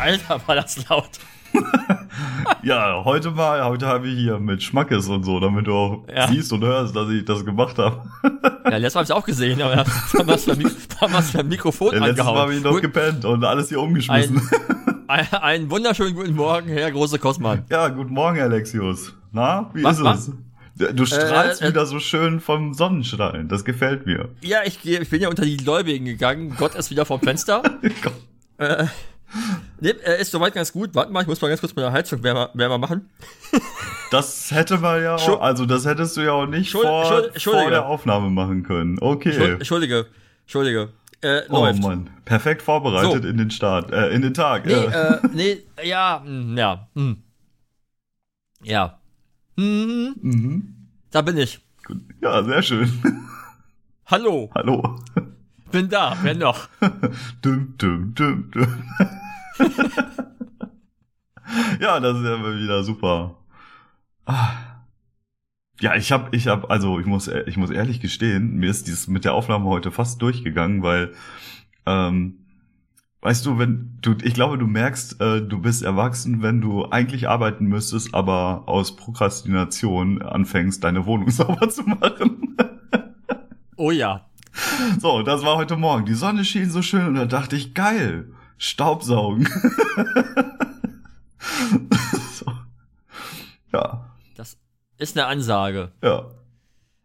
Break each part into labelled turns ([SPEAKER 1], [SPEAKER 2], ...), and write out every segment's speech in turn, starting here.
[SPEAKER 1] Alter, war das laut.
[SPEAKER 2] ja, heute mal, heute habe ich hier mit Schmackes und so, damit du auch ja. siehst und hörst, dass ich das gemacht habe.
[SPEAKER 1] ja, letztes Mal habe ich auch gesehen, aber da haben wir das Mikrofon ja,
[SPEAKER 2] Letztes Mal habe ich noch Gut. gepennt und alles hier umgeschmissen.
[SPEAKER 1] Ein, ein, einen wunderschönen guten Morgen, Herr Große Kosmann.
[SPEAKER 2] Ja, guten Morgen, Alexius. Na, wie was, ist was? es? Du strahlst äh, äh, wieder so schön vom Sonnenstrahlen. Das gefällt mir.
[SPEAKER 1] Ja, ich, ich bin ja unter die Gläubigen gegangen. Gott ist wieder vom Fenster. äh, Nee, er ist soweit ganz gut. Warte mal, ich muss mal ganz kurz meine Heizung wärmer, wärmer machen.
[SPEAKER 2] Das hätte man ja auch, also das hättest du ja auch nicht Schuld, vor, Schuld, vor der Aufnahme machen können. Okay.
[SPEAKER 1] Entschuldige, Entschuldige.
[SPEAKER 2] Äh, oh läuft. Mann, perfekt vorbereitet so. in den Start, äh, in den Tag.
[SPEAKER 1] Nee, äh, nee, ja, mh, ja, mh. Hm. ja. Mhm. Mhm. Da bin ich.
[SPEAKER 2] Ja, sehr schön.
[SPEAKER 1] Hallo.
[SPEAKER 2] Hallo.
[SPEAKER 1] Bin da, wer noch? dum, dum, dum, dum.
[SPEAKER 2] ja, das ist ja wieder super. Ah. Ja, ich habe, ich habe, also ich muss, ich muss ehrlich gestehen, mir ist dieses mit der Aufnahme heute fast durchgegangen, weil, ähm, weißt du, wenn du, ich glaube, du merkst, äh, du bist erwachsen, wenn du eigentlich arbeiten müsstest, aber aus Prokrastination anfängst, deine Wohnung sauber zu machen.
[SPEAKER 1] oh ja.
[SPEAKER 2] So, das war heute Morgen. Die Sonne schien so schön und da dachte ich, geil. Staubsaugen. so. Ja.
[SPEAKER 1] Das ist eine Ansage.
[SPEAKER 2] Ja.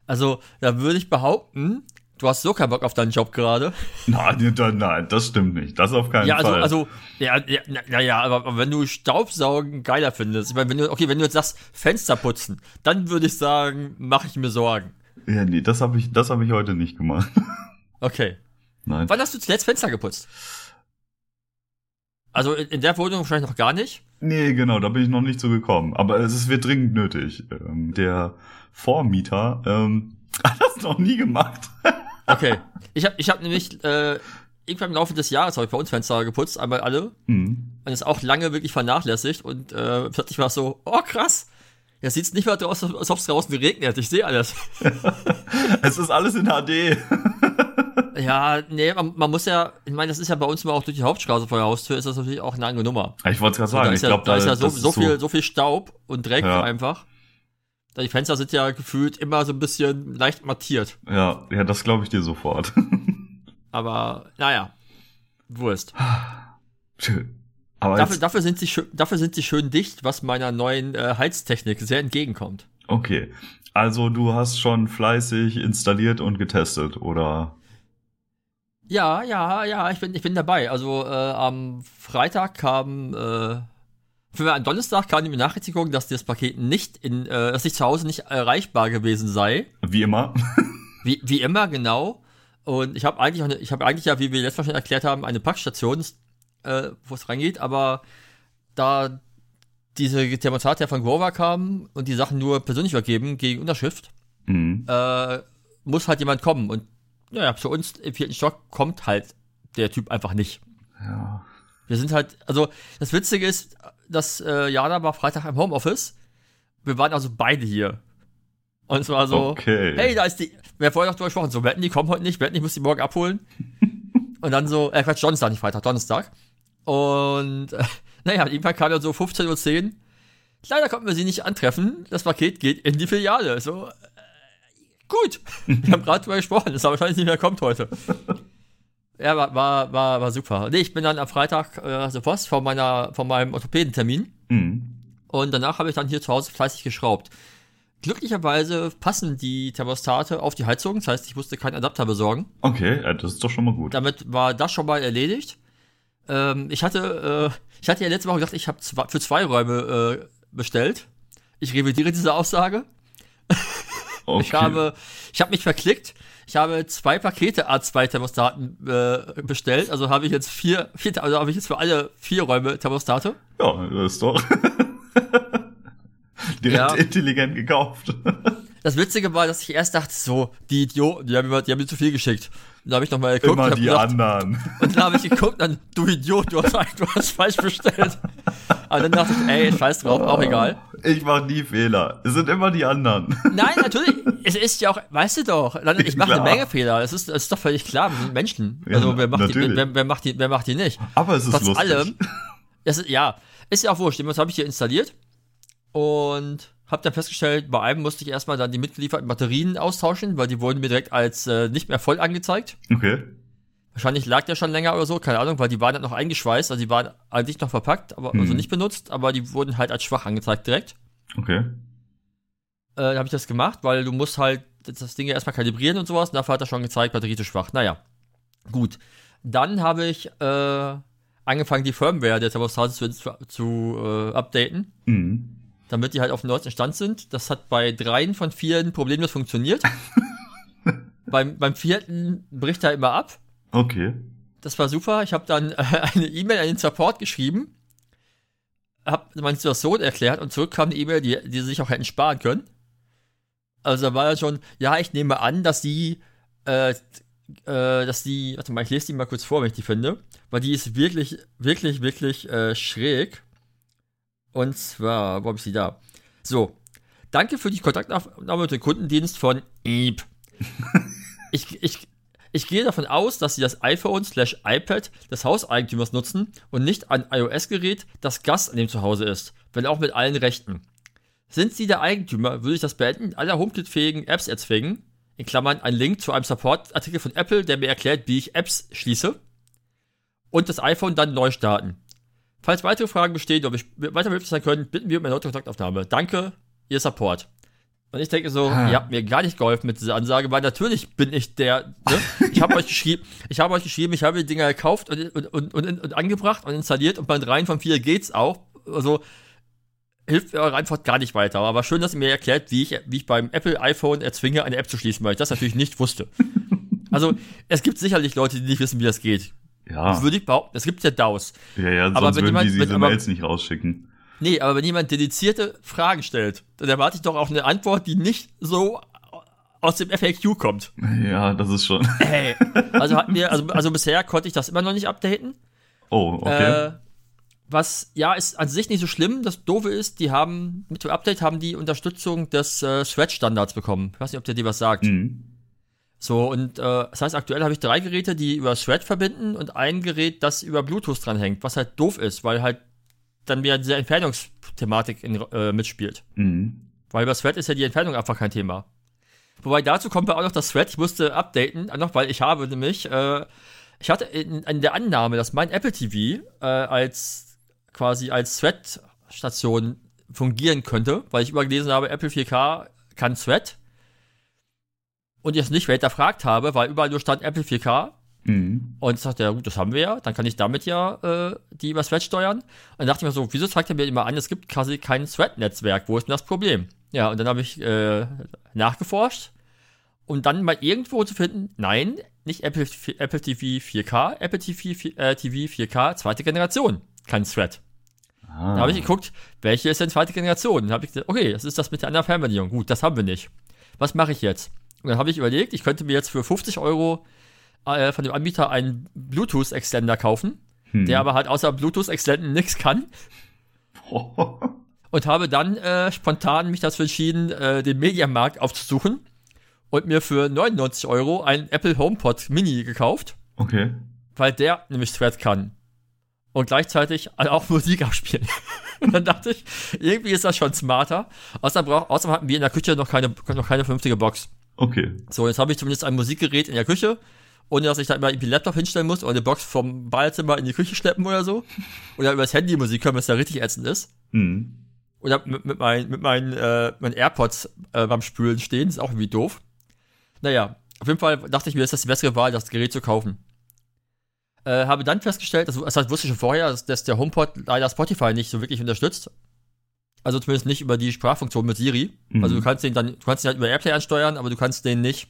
[SPEAKER 1] Also, da würde ich behaupten, du hast so keinen Bock auf deinen Job gerade.
[SPEAKER 2] Nein, nein, das stimmt nicht. Das auf keinen
[SPEAKER 1] ja, also,
[SPEAKER 2] Fall.
[SPEAKER 1] Also, ja, ja, naja, aber wenn du Staubsaugen geiler findest, ich meine, wenn du, okay, wenn du jetzt sagst, Fenster putzen, dann würde ich sagen, mache ich mir Sorgen.
[SPEAKER 2] Ja, nee, das habe ich, das habe ich heute nicht gemacht.
[SPEAKER 1] Okay.
[SPEAKER 2] Nein.
[SPEAKER 1] Wann hast du zuletzt Fenster geputzt? Also in, in, der Wohnung wahrscheinlich noch gar nicht?
[SPEAKER 2] Nee, genau, da bin ich noch nicht so gekommen. Aber es wird dringend nötig. Ähm, der Vormieter ähm, hat das noch nie gemacht.
[SPEAKER 1] okay. Ich habe ich hab nämlich äh, irgendwann im Laufe des Jahres habe ich bei uns Fenster geputzt, einmal alle. Mhm. Und ist auch lange wirklich vernachlässigt. Und äh, plötzlich war es so, oh krass, ja, sieht's nicht mehr aus, als ob es draußen regnet. Ich sehe alles.
[SPEAKER 2] es ist alles in HD.
[SPEAKER 1] Ja, nee, man, man, muss ja, ich meine, das ist ja bei uns immer auch durch die Hauptstraße vor der Haustür, ist das natürlich auch eine andere Nummer.
[SPEAKER 2] Ich wollte es gerade sagen,
[SPEAKER 1] ich
[SPEAKER 2] ja, glaube,
[SPEAKER 1] da, da, ist ja so, so viel, so viel Staub und Dreck ja. einfach. Die Fenster sind ja gefühlt immer so ein bisschen leicht mattiert.
[SPEAKER 2] Ja, ja, das glaube ich dir sofort.
[SPEAKER 1] Aber, naja, Wurst.
[SPEAKER 2] Schön.
[SPEAKER 1] Dafür, dafür, sind sie schön, dafür sind sie schön dicht, was meiner neuen äh, Heiztechnik sehr entgegenkommt.
[SPEAKER 2] Okay. Also du hast schon fleißig installiert und getestet, oder?
[SPEAKER 1] Ja, ja, ja, ich bin, ich bin dabei. Also äh, am Freitag kam, äh, für am Donnerstag kam die Benachrichtigung, dass das Paket nicht in, äh, dass ich zu Hause nicht erreichbar gewesen sei.
[SPEAKER 2] Wie immer.
[SPEAKER 1] wie, wie immer, genau. Und ich habe eigentlich, eine, ich habe eigentlich ja, wie wir letztes Mal schon erklärt haben, eine Packstation, äh, wo es reingeht, aber da diese Demonstrate ja von Grover kamen und die Sachen nur persönlich übergeben gegen Unterschrift, mhm. äh, muss halt jemand kommen. Und naja, zu uns im vierten Stock kommt halt der Typ einfach nicht.
[SPEAKER 2] Ja.
[SPEAKER 1] Wir sind halt, also das Witzige ist, dass äh, Jana war Freitag im Homeoffice. Wir waren also beide hier. Und es war so,
[SPEAKER 2] okay.
[SPEAKER 1] hey, da ist die, wir haben vorher noch drüber gesprochen, so, wetten, die kommen heute nicht, wetten, ich muss die morgen abholen. und dann so, äh, Quatsch, Donnerstag, nicht Freitag, Donnerstag. Und, äh, naja, irgendwann kam dann so 15.10 Uhr. Leider konnten wir sie nicht antreffen. Das Paket geht in die Filiale. So, Gut. Wir haben gerade drüber gesprochen, dass er wahrscheinlich nicht mehr kommt heute. Ja, war, war, war, war super. Nee, ich bin dann am Freitag äh, also Post von meiner, von meinem Orthopädentermin. Mhm. Und danach habe ich dann hier zu Hause fleißig geschraubt. Glücklicherweise passen die Thermostate auf die Heizung, das heißt, ich musste keinen Adapter besorgen.
[SPEAKER 2] Okay, das ist doch schon mal gut.
[SPEAKER 1] Damit war das schon mal erledigt. Ähm, ich hatte, äh, ich hatte ja letzte Woche gesagt, ich habe für zwei Räume äh, bestellt. Ich revidiere diese Aussage. Okay. Ich habe, ich habe mich verklickt. ich habe zwei Pakete A2-Thermostaten äh, bestellt. Also habe ich jetzt vier, vier also habe ich jetzt für alle vier Räume Thermostate.
[SPEAKER 2] Ja, das ist doch direkt
[SPEAKER 1] Ja.
[SPEAKER 2] intelligent gekauft.
[SPEAKER 1] Das Witzige war, dass ich erst dachte, so, die Idioten, die haben mir, die haben mir zu viel geschickt. Und dann habe ich nochmal geguckt
[SPEAKER 2] Immer die
[SPEAKER 1] gedacht,
[SPEAKER 2] anderen.
[SPEAKER 1] und dann habe ich geguckt, dann, du Idiot, du hast, du hast falsch bestellt. Aber dann dachte ich, ey, scheiß drauf, auch egal.
[SPEAKER 2] Ich mache nie Fehler. Es sind immer die anderen.
[SPEAKER 1] Nein, natürlich, es ist ja auch, weißt du doch, ich mache eine. Menge Fehler, es ist, es ist doch völlig klar, wir sind Menschen.
[SPEAKER 2] Ja,
[SPEAKER 1] Also wer macht, die, wer, wer, macht die, wer macht die nicht?
[SPEAKER 2] Aber es ist
[SPEAKER 1] Trotz
[SPEAKER 2] lustig.
[SPEAKER 1] allem, ist, ja, ist ja auch wurscht. Was habe ich hier installiert und habe dann festgestellt, bei einem musste ich erstmal dann die mitgelieferten Batterien austauschen, weil die wurden mir direkt als äh, nicht mehr voll angezeigt.
[SPEAKER 2] Okay.
[SPEAKER 1] Wahrscheinlich lag der schon länger oder so, keine Ahnung, weil die waren dann noch eingeschweißt, also die waren eigentlich noch verpackt, aber also
[SPEAKER 2] Mhm.
[SPEAKER 1] nicht benutzt, aber die wurden halt als schwach angezeigt direkt.
[SPEAKER 2] Okay.
[SPEAKER 1] Äh, da habe ich das gemacht, weil du musst halt das Ding ja erstmal kalibrieren und sowas. Und dafür hat er schon gezeigt, Batterie zu schwach. Naja, gut. Dann habe ich äh, angefangen, die Firmware der Thermostate zu, zu, zu äh, updaten,
[SPEAKER 2] Mhm.
[SPEAKER 1] Damit die halt auf dem neuesten Stand sind. Das hat bei dreien von vieren problemlos funktioniert. beim, beim vierten bricht er immer ab.
[SPEAKER 2] Okay.
[SPEAKER 1] Das war super. Ich habe dann äh, eine E-Mail an den Support geschrieben, habe meine Situation erklärt und zurück kam eine E-Mail, die, die sie sich auch hätten sparen können. Also da war ja schon, ja, ich nehme an, dass die, äh, äh, dass die, warte mal, ich lese die mal kurz vor, wenn ich die finde, weil die ist wirklich, wirklich, wirklich äh, schräg. Und zwar, wo habe ich sie da? So, danke für die Kontaktaufnahme mit dem Kundendienst von Eep. ich, ich, ich gehe davon aus, dass Sie das iPhone slash iPad des Hauseigentümers nutzen und nicht ein iOS-Gerät, das Gast an dem zu Hause ist, wenn auch mit allen Rechten. Sind Sie der Eigentümer, würde ich das Beenden aller HomeKit-fähigen Apps erzwingen, in Klammern ein Link zu einem Support-Artikel von Apple, der mir erklärt, wie ich Apps schließe, und das iPhone dann neu starten. Falls weitere Fragen bestehen oder wir weiter möglich sein können, bitten wir um eine Kontaktaufnahme. Danke, Ihr Support. Und ich denke so,
[SPEAKER 2] Ah.
[SPEAKER 1] ihr habt mir gar nicht geholfen mit dieser Ansage, weil natürlich bin ich der, ne? Ich habe euch geschrieben, ich habe euch geschrieben, ich habe die Dinger gekauft und, und, und, und, und angebracht und installiert und bei dreien von vier geht's auch. Also hilft mir eure Antwort gar nicht weiter. Aber schön, dass ihr mir erklärt, wie ich, wie ich beim Apple iPhone erzwinge, eine App zu schließen, weil ich das natürlich nicht wusste. Also, es gibt sicherlich Leute, die nicht wissen, wie das geht.
[SPEAKER 2] Ja.
[SPEAKER 1] Würde ich behaupten. Es gibt ja DAOs.
[SPEAKER 2] Ja, ja, sonst
[SPEAKER 1] Aber wenn
[SPEAKER 2] würden
[SPEAKER 1] jemand-
[SPEAKER 2] die diese
[SPEAKER 1] wenn- aber-
[SPEAKER 2] Mails nicht rausschicken.
[SPEAKER 1] Nee, aber wenn jemand dedizierte Fragen stellt, dann erwarte ich doch auch eine Antwort, die nicht so aus dem FAQ kommt.
[SPEAKER 2] Ja, das ist schon.
[SPEAKER 1] Hey. Also hatten wir, also, also bisher konnte ich das immer noch nicht updaten.
[SPEAKER 2] Oh, okay.
[SPEAKER 1] Äh, was ja ist an sich nicht so schlimm. Das Doofe ist, die haben mit dem Update haben die Unterstützung des äh, Thread-Standards bekommen. Ich weiß nicht, ob der dir was sagt.
[SPEAKER 2] mhm.
[SPEAKER 1] So, und äh, das heißt, aktuell habe ich drei Geräte, die über Thread verbinden und ein Gerät, das über Bluetooth dranhängt, was halt doof ist, weil halt dann wieder diese Entfernungsthematik in, äh, mitspielt.
[SPEAKER 2] Mhm.
[SPEAKER 1] Weil über Thread ist ja die Entfernung einfach kein Thema. Wobei dazu kommt ja auch noch das Thread, ich musste updaten, auch noch, weil ich habe nämlich, äh, ich hatte in, in der Annahme, dass mein Apple TV äh, als quasi als Thread-Station fungieren könnte, weil ich übergelesen habe, Apple 4K kann Thread. Und jetzt nicht hinterfragt habe, weil überall nur stand Apple 4K.
[SPEAKER 2] Mhm.
[SPEAKER 1] Und ich dachte, ja gut, das haben wir ja, dann kann ich damit ja äh, die über Thread steuern. Und dann dachte ich mir so, wieso zeigt er mir immer an, es gibt quasi kein Thread-Netzwerk, wo ist denn das Problem? Ja, und dann habe ich äh, nachgeforscht und dann mal irgendwo zu finden, nein, nicht Apple, Apple TV 4K, Apple TV, 4, äh, TV 4K, zweite Generation, kein Thread.
[SPEAKER 2] Ah.
[SPEAKER 1] Da habe ich geguckt, welche ist denn zweite Generation? Dann habe ich gesagt, okay, das ist das mit der anderen Fernbedienung. Gut, das haben wir nicht. Was mache ich jetzt? Und dann habe ich überlegt, ich könnte mir jetzt für 50 Euro äh, von dem Anbieter einen Bluetooth-Extender kaufen,
[SPEAKER 2] Hm.
[SPEAKER 1] der aber halt außer Bluetooth-Extenden nichts kann. Und habe dann äh, spontan mich dazu entschieden, äh, den Mediamarkt aufzusuchen und mir für 99 Euro einen Apple HomePod Mini gekauft,
[SPEAKER 2] okay.
[SPEAKER 1] weil der nämlich Thread kann. Und gleichzeitig auch Musik abspielen. und dann dachte ich, irgendwie ist das schon smarter. Außerdem, brauch, außerdem hatten wir in der Küche noch keine, noch keine vernünftige Box.
[SPEAKER 2] Okay.
[SPEAKER 1] So, jetzt habe ich zumindest ein Musikgerät in der Küche, ohne dass ich da immer irgendwie Laptop hinstellen muss oder eine Box vom Badezimmer in die Küche schleppen oder so. Oder übers Handy Musik hören, was da richtig ätzend ist.
[SPEAKER 2] Mhm.
[SPEAKER 1] Oder mit, mit, mein, mit meinen, äh, meinen AirPods äh, beim Spülen stehen, ist auch irgendwie doof. Naja, auf jeden Fall dachte ich mir, ist das die bessere Wahl, das Gerät zu kaufen. Äh, habe dann festgestellt, das, das wusste ich schon vorher, dass, dass der HomePod leider Spotify nicht so wirklich unterstützt. Also zumindest nicht über die Sprachfunktion mit Siri.
[SPEAKER 2] Mhm.
[SPEAKER 1] Also du kannst den dann, du kannst den halt über Airplay ansteuern, aber du kannst den nicht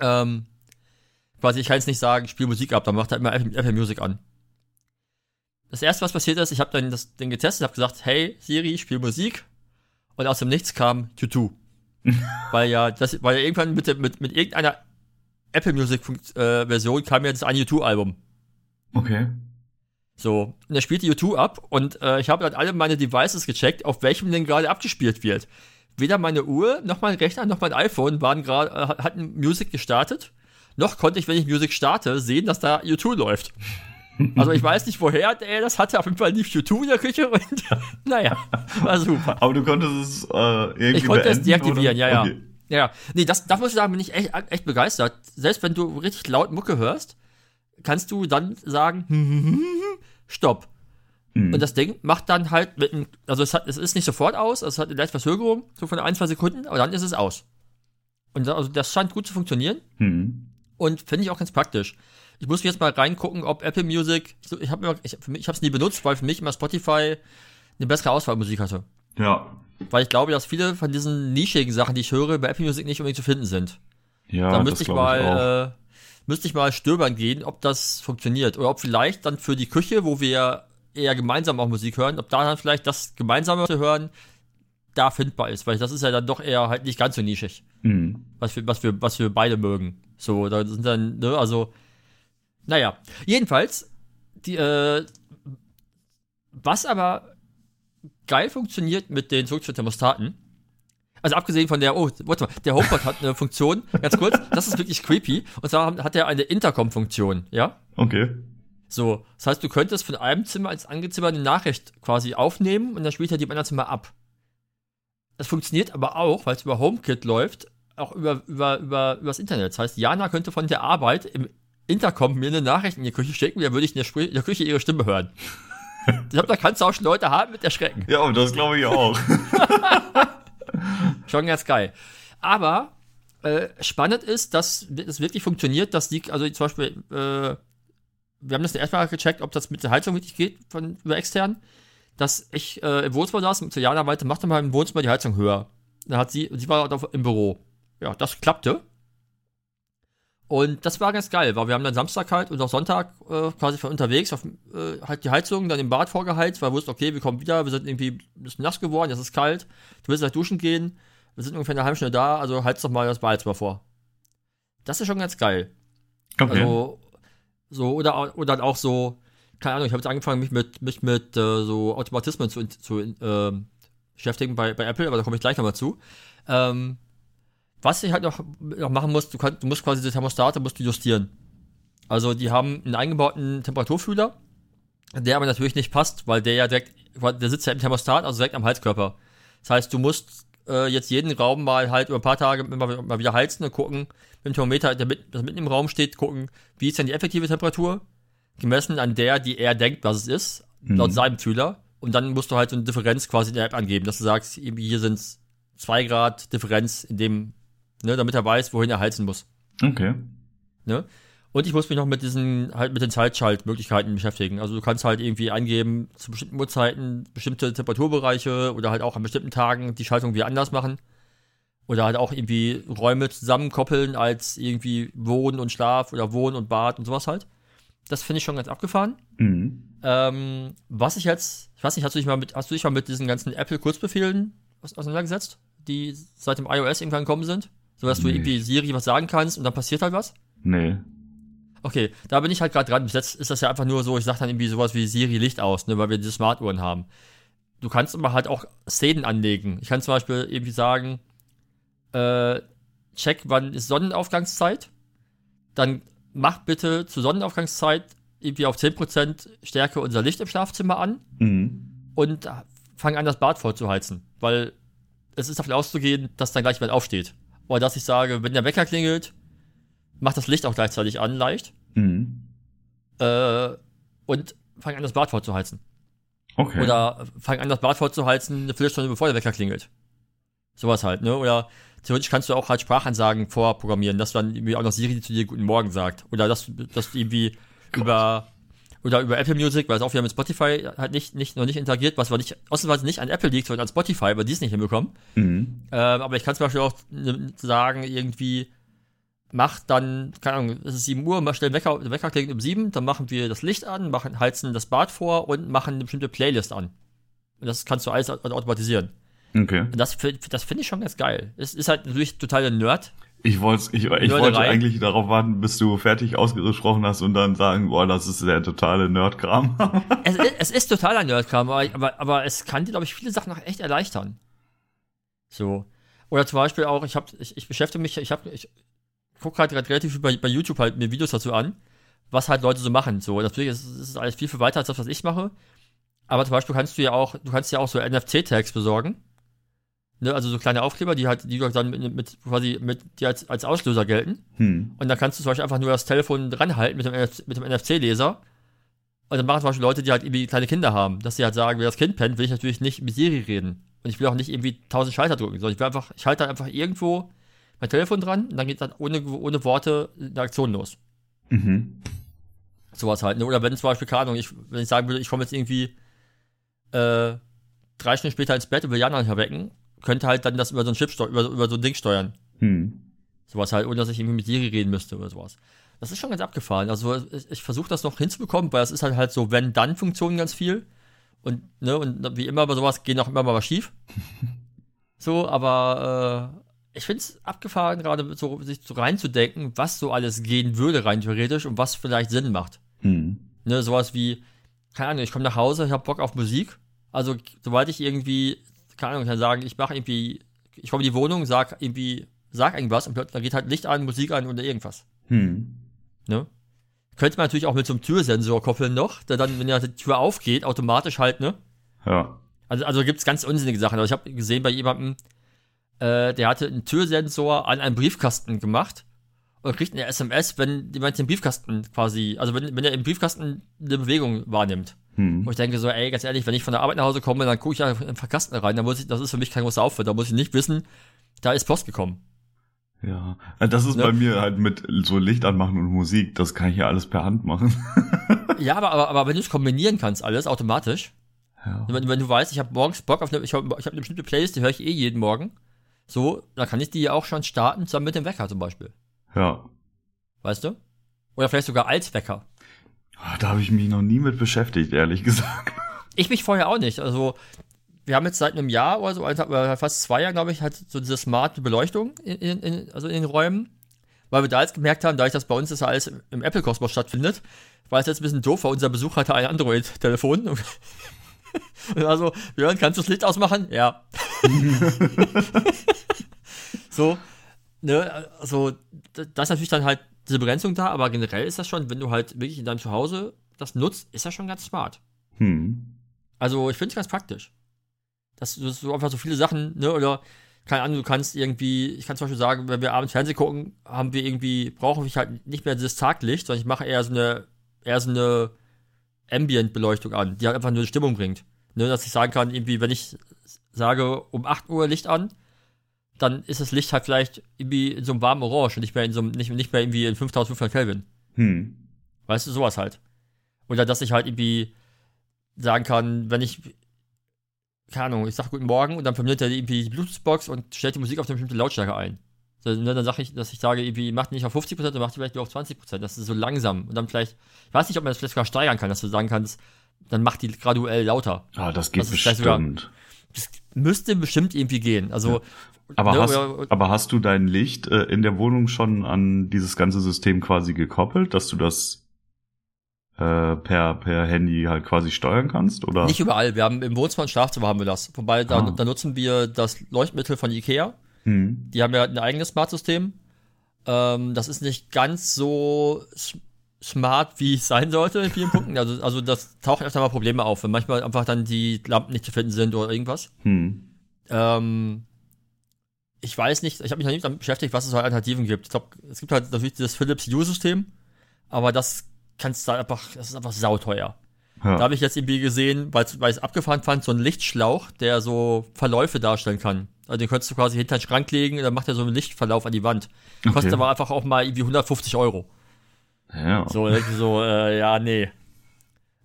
[SPEAKER 1] Ähm, quasi, ich kann jetzt nicht sagen, spiel Musik ab, dann macht er immer Apple, Apple Music an. Das erste, was passiert ist, ich habe dann das Ding getestet, habe gesagt, hey Siri, spiel Musik. Und aus dem Nichts kam Tutu. weil ja, das, weil ja irgendwann mit, mit, mit irgendeiner Apple Music äh, Version kam jetzt ein U2-Album.
[SPEAKER 2] Okay.
[SPEAKER 1] So, und er spielt die U2 ab und äh, ich habe dann alle meine Devices gecheckt, auf welchem denn gerade abgespielt wird. Weder meine Uhr, noch mein Rechner, noch mein iPhone waren gerade, äh, hatten Music gestartet. Noch konnte ich, wenn ich Music starte, sehen, dass da U2 läuft. Also ich weiß nicht, woher er das hatte. Auf jeden Fall lief U2 in der Küche und naja, war super.
[SPEAKER 2] Aber du konntest es äh, irgendwie
[SPEAKER 1] Ich konnte
[SPEAKER 2] beenden,
[SPEAKER 1] es deaktivieren,
[SPEAKER 2] oder?
[SPEAKER 1] ja, ja.
[SPEAKER 2] Okay.
[SPEAKER 1] Ja, nee, das, das muss ich sagen, bin ich echt, echt begeistert. Selbst wenn du richtig laut Mucke hörst, kannst du dann sagen, Stopp.
[SPEAKER 2] Mhm.
[SPEAKER 1] Und das Ding macht dann halt mit einem, also es, hat, es ist nicht sofort aus, es hat eine leichte Verzögerung, so von ein, zwei Sekunden, aber dann ist es aus. Und da, also das scheint gut zu funktionieren
[SPEAKER 2] Mhm.
[SPEAKER 1] und finde ich auch ganz praktisch. Ich muss jetzt mal reingucken, ob Apple Music, ich, ich habe ich, ich es nie benutzt, weil für mich immer Spotify eine bessere Auswahl Musik hatte.
[SPEAKER 2] Ja.
[SPEAKER 1] Weil ich glaube, dass viele von diesen nischigen Sachen, die ich höre, bei Apple Music nicht unbedingt zu finden sind.
[SPEAKER 2] Ja,
[SPEAKER 1] da
[SPEAKER 2] das
[SPEAKER 1] müsste ich mal, äh, müsste ich mal stöbern gehen, ob das funktioniert. Oder ob vielleicht dann für die Küche, wo wir eher gemeinsam auch Musik hören, ob da dann vielleicht das gemeinsame zu hören da findbar ist, weil das ist ja dann doch eher halt nicht ganz so nischig,
[SPEAKER 2] Mhm.
[SPEAKER 1] was wir, was wir, was wir beide mögen. So, da sind dann, ne, also, naja. Jedenfalls, die, äh, was aber geil funktioniert mit den Zurückschritt-Thermostaten, also abgesehen von der, oh, warte mal, der HomePod hat eine Funktion, ganz kurz, das ist wirklich creepy, und zwar hat er eine Intercom-Funktion, ja?
[SPEAKER 2] Okay.
[SPEAKER 1] So, das heißt, du könntest von einem Zimmer als Angezimmer eine Nachricht quasi aufnehmen und dann spielt er die im anderen Zimmer ab. Das funktioniert aber auch, weil es über HomeKit läuft, auch über, über, über, übers Internet. Das heißt, Jana könnte von der Arbeit im Intercom mir eine Nachricht in die Küche schicken, da würde ich in der, Spr in der Küche ihre Stimme hören. Ich glaube, da kannst du auch schon Leute haben mit erschrecken.
[SPEAKER 2] Ja, und das glaube ich auch.
[SPEAKER 1] Schon ganz geil. Aber äh, spannend ist, dass es wirklich funktioniert, dass die, also zum Beispiel, äh, wir haben das erstmal gecheckt, ob das mit der Heizung wirklich geht von über extern, dass ich äh, im Wohnzimmer saß und zu Jana meinte, mach doch mal im Wohnzimmer die Heizung höher. Dann hat sie, sie war im Büro. Ja, das klappte. Und das war ganz geil, weil wir haben dann Samstag halt und auch Sonntag äh, quasi von unterwegs auf äh, halt die Heizung dann im Bad vorgeheizt, weil wir wussten, okay, wir kommen wieder, wir sind irgendwie ein bisschen nass geworden, es ist kalt, du willst gleich duschen gehen, wir sind ungefähr eine halbe Stunde da, also heiz doch mal das Badezimmer vor. Das ist schon ganz geil.
[SPEAKER 2] Okay.
[SPEAKER 1] Also, so, oder, oder dann auch so, keine Ahnung, ich habe jetzt angefangen, mich mit, mich mit äh, so Automatismen zu, zu ähm, beschäftigen bei, bei Apple, aber da komme ich gleich nochmal zu. Ähm, was ich halt noch, noch machen muss, du, kannst, du musst quasi die Thermostate musst du justieren. Also die haben einen eingebauten Temperaturfühler, der aber natürlich nicht passt, weil der ja direkt, der sitzt ja im Thermostat, also direkt am Heizkörper. Das heißt, du musst äh, jetzt jeden Raum mal halt über ein paar Tage immer, mal wieder heizen und gucken, mit dem Thermometer, der mit, das mitten im Raum steht, gucken, wie ist denn die effektive Temperatur, gemessen an der, die er denkt, was es ist, laut
[SPEAKER 2] Mhm.
[SPEAKER 1] seinem Fühler. Und dann musst du halt so eine Differenz quasi in der App angeben, dass du sagst, hier sind zwei Grad Differenz in dem, ne, damit er weiß, wohin er heizen muss.
[SPEAKER 2] Okay.
[SPEAKER 1] Ne? Und ich muss mich noch mit diesen, halt mit den Zeitschaltmöglichkeiten beschäftigen. Also du kannst halt irgendwie eingeben, zu bestimmten Uhrzeiten bestimmte Temperaturbereiche oder halt auch an bestimmten Tagen die Schaltung wieder anders machen. Oder halt auch irgendwie Räume zusammenkoppeln als irgendwie Wohn und Schlaf oder Wohn und Bad und sowas halt. Das finde ich schon ganz abgefahren.
[SPEAKER 2] Mhm.
[SPEAKER 1] Ähm, was ich jetzt, ich weiß nicht, hast du dich mal mit, hast du dich mal mit diesen ganzen Apple-Kurzbefehlen aus- auseinandergesetzt, die seit dem iOS irgendwann gekommen sind? So dass du
[SPEAKER 2] Nee.
[SPEAKER 1] irgendwie Siri was sagen kannst und dann passiert halt was?
[SPEAKER 2] Nee.
[SPEAKER 1] Okay, da bin ich halt gerade dran. Bis jetzt ist das ja einfach nur so, ich sag dann irgendwie sowas wie Siri Licht aus, ne, weil wir diese Smartuhren haben. Du kannst aber halt auch Szenen anlegen. Ich kann zum Beispiel irgendwie sagen, äh, check, wann ist Sonnenaufgangszeit. Dann mach bitte zur Sonnenaufgangszeit irgendwie auf 10% Stärke unser Licht im Schlafzimmer an
[SPEAKER 2] Mhm.
[SPEAKER 1] und fang an, das Bad vorzuheizen. Weil es ist davon auszugehen, dass dann gleich jemand aufsteht. Oder dass ich sage, wenn der Wecker klingelt, mach das Licht auch gleichzeitig an, leicht.
[SPEAKER 2] Mhm.
[SPEAKER 1] Äh, und fang an, das Bad vorzuheizen.
[SPEAKER 2] Okay.
[SPEAKER 1] Oder fang an, das Bad vorzuheizen, eine Viertelstunde bevor der Wecker klingelt. Sowas halt, ne? Oder theoretisch kannst du auch halt Sprachansagen vorprogrammieren, dass dann irgendwie auch noch Siri zu dir Guten Morgen sagt. Oder dass, dass du irgendwie über oder über Apple Music, weil es auch wieder mit Spotify halt nicht, nicht, noch nicht interagiert, was aber nicht, ausnahmsweise nicht an Apple liegt, sondern an Spotify, weil die es nicht hinbekommen.
[SPEAKER 2] Mhm.
[SPEAKER 1] Ähm, aber ich kann zum Beispiel auch ne, sagen, irgendwie, macht dann, keine Ahnung, es ist 7 Uhr, mach schnell Wecker, der Wecker klingt um 7, dann machen wir das Licht an, machen, heizen das Bad vor und machen eine bestimmte Playlist an. Und das kannst du alles automatisieren.
[SPEAKER 2] Okay.
[SPEAKER 1] Und das, das finde ich schon ganz geil. Es ist halt natürlich total der Nerd.
[SPEAKER 2] Ich, wollte ich, ich wollte eigentlich darauf warten, bis du fertig ausgesprochen hast und dann sagen, boah, das ist der totale Nerdkram.
[SPEAKER 1] es, ist, es ist totaler Nerdkram, aber, aber, aber es kann dir, glaube ich, viele Sachen noch echt erleichtern. So. Oder zum Beispiel auch, ich, hab, ich, ich beschäftige mich, ich, hab, ich gucke halt relativ viel bei, bei YouTube halt mir Videos dazu an, was halt Leute so machen. So, natürlich ist es alles viel, viel weiter als das, was ich mache. Aber zum Beispiel kannst du ja auch, du kannst ja auch so NFC-Tags besorgen. Ne, also so kleine Aufkleber, die halt, die dann mit, mit quasi mit, die als, als Auslöser gelten. Hm. Und dann kannst du zum Beispiel einfach nur das Telefon dranhalten mit dem, mit dem NFC-Leser. Und dann machen zum Beispiel Leute, die halt irgendwie kleine Kinder haben, dass sie halt sagen, wenn das Kind pennt, will ich natürlich nicht mit Siri reden. Und ich will auch nicht irgendwie tausend Schalter drücken, sondern ich will einfach, ich halte dann einfach irgendwo mein Telefon dran und dann geht dann ohne, ohne Worte eine Aktion los. Mhm. Sowas halt. Ne? Oder wenn zum Beispiel, keine Ahnung, ich, wenn ich sagen würde, ich komme jetzt irgendwie äh, drei Stunden später ins Bett und will Jana nicht erwecken, könnte halt dann das über so ein Chip über, über so ein Ding steuern. Hm. Sowas halt, ohne dass ich irgendwie mit Siri reden müsste oder sowas. Das ist schon ganz abgefahren. Also ich, ich versuche das noch hinzubekommen, weil es ist halt halt so wenn-dann-Funktionen ganz viel. Und, ne, und wie immer bei sowas gehen auch immer mal was schief. so, aber äh, ich finde es abgefahren, gerade so, sich so reinzudenken, was so alles gehen würde, rein theoretisch, und was vielleicht Sinn macht. Hm. Ne, sowas wie, keine Ahnung, ich komme nach Hause, ich habe Bock auf Musik. Also, sobald ich irgendwie keine Ahnung, kann sagen, ich mache irgendwie, ich komme in die Wohnung, sag irgendwie, sag irgendwas und dann geht halt Licht an, Musik an oder irgendwas. Hm. Ne? Könnte man natürlich auch mit so einem Türsensor koppeln noch, der dann, wenn die Tür aufgeht, automatisch halt, ne?
[SPEAKER 2] Ja.
[SPEAKER 1] Also, also gibt es ganz unsinnige Sachen. Aber ich habe gesehen bei jemandem, äh, der hatte einen Türsensor an einen Briefkasten gemacht und kriegt eine SMS, wenn jemand den Briefkasten quasi, also wenn, wenn er im Briefkasten eine Bewegung wahrnimmt. Hm. Wo ich denke so, ey, ganz ehrlich, wenn ich von der Arbeit nach Hause komme, dann gucke ich ja im Verkasten rein, dann muss ich, das ist für mich kein großer Aufwand, da muss ich nicht wissen, da ist Post gekommen.
[SPEAKER 2] Ja, das ist ne? bei mir halt mit so Licht anmachen und Musik, das kann ich ja alles per Hand machen.
[SPEAKER 1] ja, aber, aber, aber wenn du es kombinieren kannst, alles automatisch, ja. wenn, wenn du weißt, ich habe morgens Bock auf eine, ich habe ich hab eine bestimmte Playlist, die höre ich eh jeden Morgen, so, dann kann ich die ja auch schon starten, zusammen mit dem Wecker zum Beispiel.
[SPEAKER 2] Ja.
[SPEAKER 1] Weißt du? Oder vielleicht sogar als Wecker.
[SPEAKER 2] Ah, da habe ich mich noch nie mit beschäftigt, ehrlich gesagt.
[SPEAKER 1] Ich mich vorher auch nicht. Also, wir haben jetzt seit einem Jahr oder so, oder fast zwei Jahren, glaube ich, halt so diese smarte Beleuchtung in, in, also in den Räumen. Weil wir da jetzt gemerkt haben, dadurch, dass bei uns das alles im Apple-Kosmos stattfindet, war es jetzt ein bisschen doof, weil unser Besuch hatte ein Android-Telefon. Und also, Björn, kannst du das Licht ausmachen? Ja. so, ne, also, das ist natürlich dann halt diese Begrenzung da, aber generell ist das schon, wenn du halt wirklich in deinem Zuhause das nutzt, ist das schon ganz smart. Hm. Also ich finde es ganz praktisch. Dass du so einfach so viele Sachen, ne, oder keine Ahnung, du kannst irgendwie, ich kann zum Beispiel sagen, wenn wir abends Fernsehen gucken, haben wir irgendwie, brauche ich halt nicht mehr dieses Taglicht, sondern ich mache eher so eine, eher so eine Ambient-Beleuchtung an, die halt einfach nur eine Stimmung bringt. Ne, dass ich sagen kann, irgendwie, wenn ich sage, um 8 Uhr Licht an, dann ist das Licht halt vielleicht irgendwie in so einem warmen Orange und nicht mehr in so einem, nicht, nicht mehr irgendwie in 5500 Kelvin. Hm. Weißt du, sowas halt. Oder dass ich halt irgendwie sagen kann, wenn ich, keine Ahnung, ich sag guten Morgen und dann verbindet er irgendwie die Bluetooth-Box und stellt die Musik auf eine bestimmte Lautstärke ein. So, ne, dann sage ich, dass ich sage, irgendwie, macht die nicht auf 50%, dann macht die vielleicht nur auf 20%. Das ist so langsam. Und dann vielleicht, ich weiß nicht, ob man das vielleicht sogar steigern kann, dass du sagen kannst, dann macht die graduell lauter.
[SPEAKER 2] Ah, das geht das bestimmt. Sogar,
[SPEAKER 1] das müsste bestimmt irgendwie gehen. Also.
[SPEAKER 2] Aber, no, hast, ja, aber hast du dein Licht äh, in der Wohnung schon an dieses ganze System quasi gekoppelt, dass du das äh, per, per Handy halt quasi steuern kannst? Oder?
[SPEAKER 1] Nicht überall. Wir haben im Wohnzimmer und Schlafzimmer haben wir das. Wobei, da, ah. da nutzen wir das Leuchtmittel von Ikea. Hm. Die haben ja ein eigenes Smart-System. Ähm, das ist nicht ganz so smart, wie es sein sollte in vielen Punkten. Also, also das tauchen öfter mal Probleme auf, wenn manchmal einfach dann die Lampen nicht zu finden sind oder irgendwas. Hm. Ähm, ich weiß nicht, ich habe mich noch nicht damit beschäftigt, was es für Alternativen gibt. Ich glaube, es gibt halt natürlich das Philips Hue-System, aber das kannst du einfach, das ist einfach sauteuer. Ja. Da habe ich jetzt irgendwie gesehen, weil ich es abgefahren fand, so einen Lichtschlauch, der so Verläufe darstellen kann. Also den könntest du quasi hinter den Schrank legen und dann macht er so einen Lichtverlauf an die Wand. Okay. Kostet aber einfach auch mal irgendwie 150 Euro. Ja. So, so äh, ja, nee.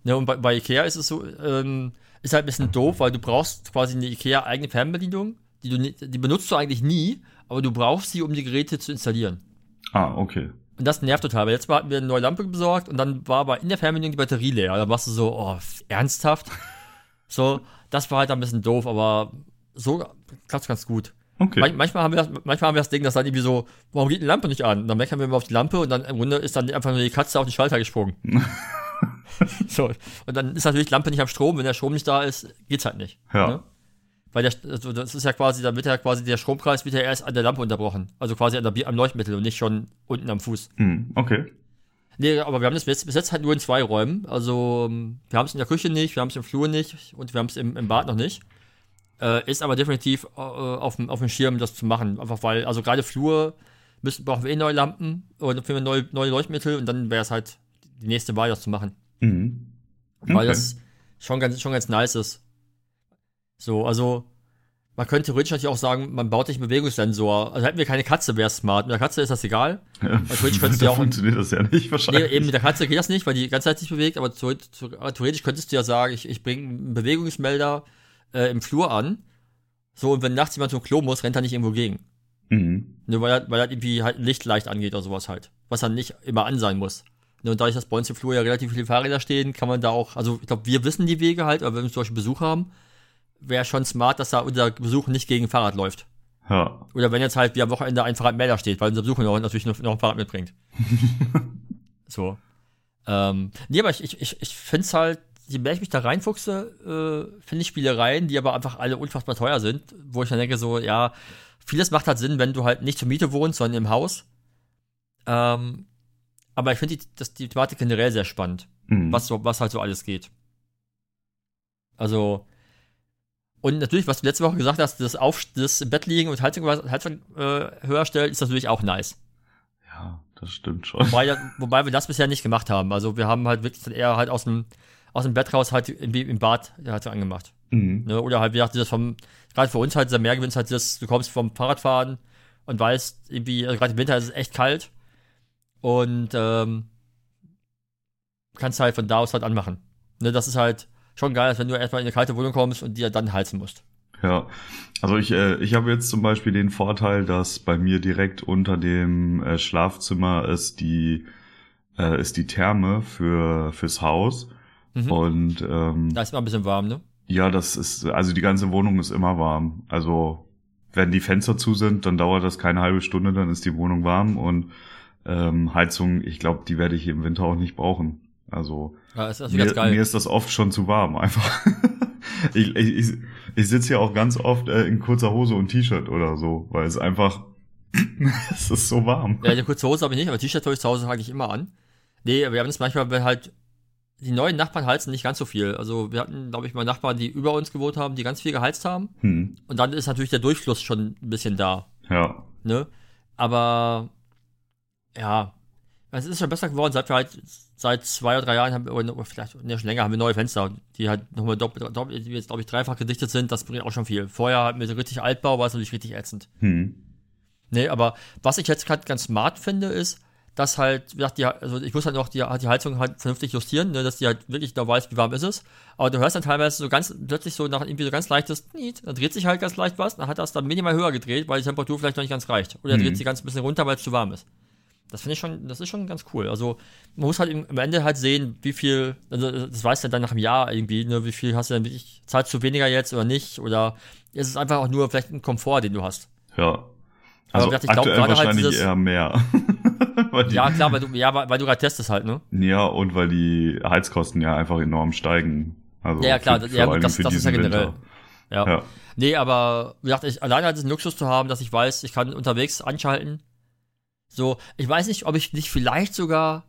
[SPEAKER 1] Ja, und bei, bei Ikea ist es so, ähm, ist halt ein bisschen doof, weil du brauchst quasi eine Ikea eigene Fernbedienung die, du, die benutzt du eigentlich nie, aber du brauchst sie, um die Geräte zu installieren.
[SPEAKER 2] Ah, okay.
[SPEAKER 1] Und das nervt total, weil jetzt hatten wir eine neue Lampe besorgt und dann war aber in der Fernbedienung die Batterie leer. Da warst du so, oh, ernsthaft? so, das war halt ein bisschen doof, aber so klappt's ganz gut.
[SPEAKER 2] Okay.
[SPEAKER 1] Man, manchmal, haben wir das, manchmal haben wir das Ding, das dann irgendwie so, warum geht die Lampe nicht an? Und dann meckern wir mal auf die Lampe und dann im Grunde ist dann einfach nur die Katze auf den Schalter gesprungen. so. Und dann ist natürlich die Lampe nicht am Strom. Wenn der Strom nicht da ist, geht's halt nicht.
[SPEAKER 2] Ja.
[SPEAKER 1] Ne? Weil der, also das ist ja quasi, da wird ja quasi der Stromkreis wird ja erst an der Lampe unterbrochen. Also quasi an der, am Leuchtmittel und nicht schon unten am Fuß.
[SPEAKER 2] Hm, okay.
[SPEAKER 1] Nee, aber wir haben das bis, bis jetzt halt nur in zwei Räumen. Also, wir haben es in der Küche nicht, wir haben es im Flur nicht und wir haben es im, im Bad noch nicht. Äh, ist aber definitiv äh, auf, dem- auf dem Schirm, das zu machen. Einfach weil, also gerade Flur müssen, brauchen wir eh neue Lampen und für neue, neue Leuchtmittel und dann wäre es halt die nächste Wahl, das zu machen.
[SPEAKER 2] Mhm.
[SPEAKER 1] Weil
[SPEAKER 2] Okay.
[SPEAKER 1] das schon ganz, schon ganz nice ist. So, also, man könnte theoretisch natürlich auch sagen, man baut sich einen Bewegungssensor. Also hätten wir keine Katze, wäre smart. Mit der Katze ist das egal. Theoretisch könntest du ja auch
[SPEAKER 2] funktioniert das ja nicht
[SPEAKER 1] Nee,
[SPEAKER 2] wahrscheinlich.
[SPEAKER 1] eben mit der Katze geht das nicht, weil die ganze Zeit sich bewegt, aber theoretisch könntest du ja sagen, ich, ich bringe einen Bewegungsmelder äh, im Flur an. So, und wenn nachts jemand zum Klo muss, rennt er nicht irgendwo gegen.
[SPEAKER 2] Mhm.
[SPEAKER 1] Nur weil er, weil er irgendwie halt Licht leicht angeht oder sowas halt. Was dann nicht immer an sein muss. Nur und dadurch, dass bei uns im Flur ja relativ viele Fahrräder stehen, kann man da auch, also ich glaube, wir wissen die Wege halt, aber wenn wir zum Beispiel Besuch haben, wäre schon smart, dass da unser Besuch nicht gegen Fahrrad läuft.
[SPEAKER 2] Ja.
[SPEAKER 1] Oder wenn jetzt halt wie am Wochenende ein Fahrradmelder steht, weil unser Besucher noch, natürlich noch, noch ein Fahrrad mitbringt. so. Ähm, nee, aber ich, ich, ich, ich finde es halt, je mehr ich mich da reinfuchse, äh, finde ich Spielereien, die aber einfach alle unfassbar teuer sind, wo ich dann denke so, ja, vieles macht halt Sinn, wenn du halt nicht zur Miete wohnst, sondern im Haus. Ähm, aber ich finde die, das- die Thematik generell sehr spannend
[SPEAKER 2] Mhm.
[SPEAKER 1] was, so, was halt so alles geht. Also, und natürlich, was du letzte Woche gesagt hast, das, Auf, das im Bett liegen und Heizung, Heizung äh, höher stellen, ist natürlich auch nice.
[SPEAKER 2] Ja, das stimmt schon.
[SPEAKER 1] Wobei, wobei wir das bisher nicht gemacht haben. Also wir haben halt wirklich dann eher halt aus dem, aus dem Bett raus halt irgendwie im Bad die Heizung angemacht.
[SPEAKER 2] Mhm.
[SPEAKER 1] Ne? Oder halt, wie gesagt, das vom, gerade für uns halt dieser Mehrgewinn ist halt das, du kommst vom Fahrradfahren und weißt irgendwie, also gerade im Winter ist es echt kalt und ähm, kannst halt von da aus halt anmachen. Ne, das ist halt schon geil, als wenn du erstmal in eine kalte Wohnung kommst und dir dann heizen musst.
[SPEAKER 2] Ja, also ich, äh, ich habe jetzt zum Beispiel den Vorteil, dass bei mir direkt unter dem äh, Schlafzimmer ist die äh, ist die Therme für fürs Haus
[SPEAKER 1] Mhm.
[SPEAKER 2] und ähm,
[SPEAKER 1] Da ist immer ein bisschen warm, ne?
[SPEAKER 2] ja, das ist also die ganze Wohnung ist immer warm. Also wenn die Fenster zu sind, dann dauert das keine halbe Stunde, dann ist die Wohnung warm und ähm, Heizung, ich glaube, die werde ich im Winter auch nicht brauchen. Also
[SPEAKER 1] Ja, ist, ist
[SPEAKER 2] mir, mir ist das oft schon zu warm, einfach. ich ich, ich, ich sitze hier auch ganz oft äh, in kurzer Hose und T-Shirt oder so, weil es einfach, es ist so warm.
[SPEAKER 1] Ja, die kurze Hose habe ich nicht, aber T-Shirt habe ich zu Hause eigentlich immer an. Nee, wir haben das manchmal, wenn halt die neuen Nachbarn heizen nicht ganz so viel. Also wir hatten, glaube ich, mal Nachbarn, die über uns gewohnt haben, die ganz viel geheizt haben.
[SPEAKER 2] Hm,
[SPEAKER 1] Und dann ist natürlich der Durchfluss schon ein bisschen da,
[SPEAKER 2] ja.
[SPEAKER 1] ne? Aber ja, es ist schon besser geworden, seit wir halt seit zwei oder drei Jahren haben wir, oder vielleicht ne, schon länger haben wir neue Fenster, die halt nochmal doppelt, doppelt die jetzt glaube ich dreifach gedichtet sind, das bringt auch schon viel. Vorher halt mit richtig Altbau war es natürlich richtig ätzend.
[SPEAKER 2] Hm.
[SPEAKER 1] Nee, aber was ich jetzt gerade ganz smart finde, ist, dass halt, wie gesagt, die, also ich muss halt noch die, die Heizung halt vernünftig justieren, ne, dass die halt wirklich da weiß, wie warm ist es. Aber du hörst dann teilweise so ganz, plötzlich so nach irgendwie so ganz leichtes, Niet, dann dreht sich halt ganz leicht was, dann hat das dann minimal höher gedreht, weil die Temperatur vielleicht noch nicht ganz reicht. Oder er
[SPEAKER 2] Mhm.
[SPEAKER 1] dreht sie ganz ein bisschen runter, weil es zu warm ist. Das finde ich schon, das ist schon ganz cool. Also, man muss halt im, am Ende halt sehen, wie viel, also das weißt du dann nach einem Jahr irgendwie, ne, wie viel hast du denn wirklich, zahlst du weniger jetzt oder nicht, oder ist es einfach auch nur vielleicht ein Komfort, den du hast.
[SPEAKER 2] Ja. Also
[SPEAKER 1] gesagt, ich glaub,
[SPEAKER 2] aktuell
[SPEAKER 1] gerade halt dieses-
[SPEAKER 2] eher mehr. die,
[SPEAKER 1] Ja, klar, weil du, ja, weil, du gerade testest halt, ne?
[SPEAKER 2] ja, und weil die Heizkosten ja einfach enorm steigen. Also
[SPEAKER 1] Ja, ja, klar,
[SPEAKER 2] für,
[SPEAKER 1] das- ja,
[SPEAKER 2] allem
[SPEAKER 1] das- das ist ja generell.
[SPEAKER 2] Winter.
[SPEAKER 1] Ja.
[SPEAKER 2] Ja.
[SPEAKER 1] Nee, aber wie gesagt, ich, alleine halt diesen Luxus zu haben, dass ich weiß, ich kann unterwegs anschalten. So, ich weiß nicht, ob ich nicht vielleicht sogar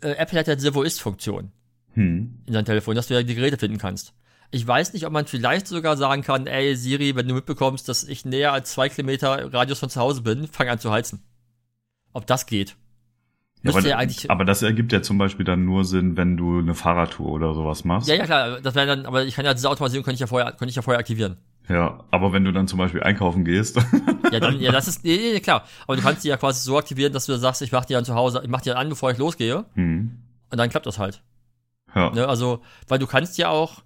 [SPEAKER 1] äh, Apple hat ja diese Wo ist-Funktion
[SPEAKER 2] Hm.
[SPEAKER 1] in seinem Telefon, dass du ja die Geräte finden kannst. Ich weiß nicht, ob man vielleicht sogar sagen kann, ey Siri, wenn du mitbekommst, dass ich näher als zwei Kilometer Radius von zu Hause bin, fang an zu heizen. Ob das geht.
[SPEAKER 2] Ja, aber,
[SPEAKER 1] ja eigentlich.
[SPEAKER 2] aber das ergibt ja zum Beispiel dann nur Sinn, wenn du eine Fahrradtour oder sowas machst.
[SPEAKER 1] ja, ja, klar, das wäre dann, aber ich kann ja diese Automatisierung könnte ich ja vorher, könnte ich ja vorher aktivieren.
[SPEAKER 2] Ja, aber wenn du dann zum Beispiel einkaufen gehst,
[SPEAKER 1] Ja, dann, ja, das ist, nee, nee, klar. Aber du kannst die ja quasi so aktivieren, dass du sagst, ich mach die dann zu Hause, ich mach die dann an, bevor ich losgehe.
[SPEAKER 2] hm.
[SPEAKER 1] Und dann klappt das halt.
[SPEAKER 2] ja,
[SPEAKER 1] Ne? Also, weil du kannst ja auch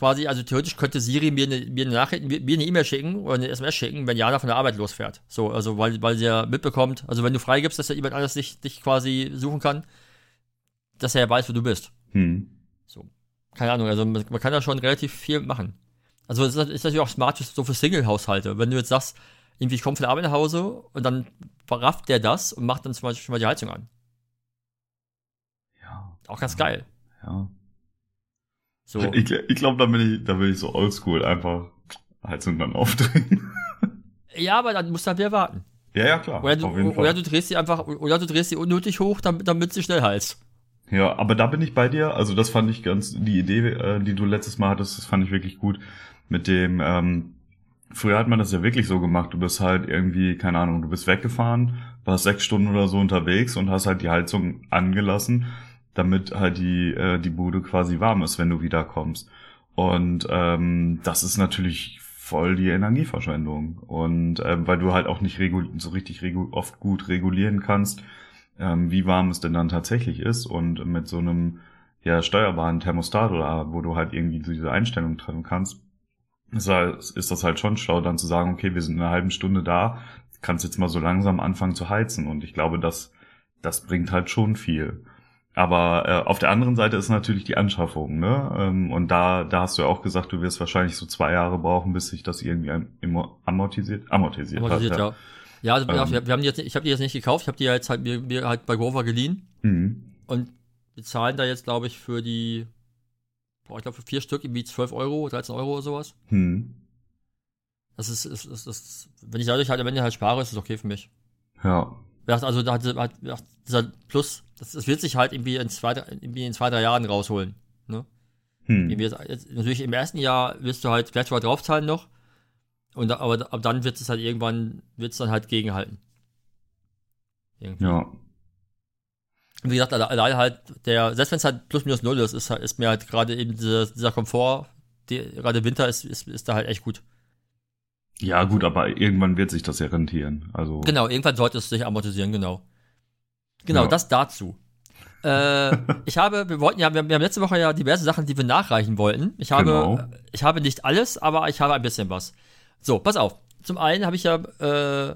[SPEAKER 1] quasi, also theoretisch könnte Siri mir eine, mir eine Nachricht, mir eine E-Mail schicken oder eine SMS schicken, wenn Jana von der Arbeit losfährt. So, also weil, weil sie ja mitbekommt, also wenn du freigibst, dass ja jemand anders dich, dich quasi suchen kann, dass er ja weiß, wo du bist.
[SPEAKER 2] Hm.
[SPEAKER 1] So. Keine Ahnung, also man, man kann da schon relativ viel machen. Also es ist, ist natürlich auch smart so für Single-Haushalte. Wenn du jetzt sagst, irgendwie ich komme von der Arbeit nach Hause und dann verrafft der das und macht dann zum Beispiel schon mal die Heizung an.
[SPEAKER 2] Ja.
[SPEAKER 1] Auch ganz geil.
[SPEAKER 2] Ja.
[SPEAKER 1] So.
[SPEAKER 2] Ich, ich glaube, da bin ich, da bin ich so oldschool, einfach Heizung dann aufdrehen.
[SPEAKER 1] Ja, aber dann musst du halt wieder warten.
[SPEAKER 2] ja, ja, klar.
[SPEAKER 1] Oder du, oder du drehst sie einfach, oder du drehst sie unnötig hoch, damit, damit sie schnell heizt.
[SPEAKER 2] Ja, aber da bin ich bei dir. Also das fand ich ganz, die Idee, äh, die du letztes Mal hattest, das fand ich wirklich gut. Mit dem, ähm, früher hat man das ja wirklich so gemacht. Du bist halt irgendwie, keine Ahnung, du bist weggefahren, warst sechs Stunden oder so unterwegs und hast halt die Heizung angelassen, damit halt die, äh, die Bude quasi warm ist, wenn du wiederkommst. Und ähm, das ist natürlich voll die Energieverschwendung. Und ähm, weil du halt auch nicht so richtig oft gut regulieren kannst, ähm, wie warm es denn dann tatsächlich ist. Und mit so einem ja, steuerbaren Thermostat oder wo du halt irgendwie diese Einstellung treffen kannst, ist, halt, ist das halt schon schlau, dann zu sagen, okay, wir sind in einer halben Stunde da, kannst jetzt mal so langsam anfangen zu heizen. Und ich glaube, das, das bringt halt schon viel. Aber äh, auf der anderen Seite ist natürlich die Anschaffung, ne? Ähm, und da, da hast du ja auch gesagt, du wirst wahrscheinlich so zwei Jahre brauchen, bis sich das irgendwie amortisiert, amortisiert,
[SPEAKER 1] Amortisiert,
[SPEAKER 2] hat.
[SPEAKER 1] ja. Ja, also
[SPEAKER 2] Ähm.
[SPEAKER 1] wir, wir haben die jetzt, ich habe die jetzt nicht gekauft, ich habe die jetzt halt mir, mir halt bei Grover geliehen
[SPEAKER 2] Mhm.
[SPEAKER 1] und wir zahlen da jetzt, glaube ich, für die, boah, ich glaube für vier Stück irgendwie 12 Euro, 13 Euro oder sowas.
[SPEAKER 2] Hm.
[SPEAKER 1] Das ist, ist, ist, ist wenn ich dadurch halt am Ende halt spare, ist das okay für mich.
[SPEAKER 2] Ja.
[SPEAKER 1] Also da hat, hat dieser Plus, das, das wird sich halt irgendwie in zwei, irgendwie in zwei, drei Jahren rausholen. Ne?
[SPEAKER 2] Hm.
[SPEAKER 1] Jetzt, jetzt, natürlich im ersten Jahr wirst du halt vielleicht sogar draufzahlen noch. Und aber ab dann wird es halt irgendwann, wird es dann halt gegenhalten. Irgendwie.
[SPEAKER 2] Ja.
[SPEAKER 1] Wie gesagt, alle- alleine halt, der, selbst wenn es halt plus minus null ist, ist, halt- ist mir halt gerade eben dieser, dieser Komfort, die, gerade Winter ist, ist, ist da halt echt gut.
[SPEAKER 2] Ja, gut, aber irgendwann wird sich das ja rentieren. Also.
[SPEAKER 1] Genau, irgendwann sollte es sich amortisieren, genau. Genau,
[SPEAKER 2] Ja.
[SPEAKER 1] das dazu. Äh, ich habe, wir wollten ja, wir, wir haben letzte Woche ja diverse Sachen, die wir nachreichen wollten. Ich habe,
[SPEAKER 2] Genau.
[SPEAKER 1] ich habe nicht alles, aber ich habe ein bisschen was. So, pass auf. Zum einen habe ich ja äh,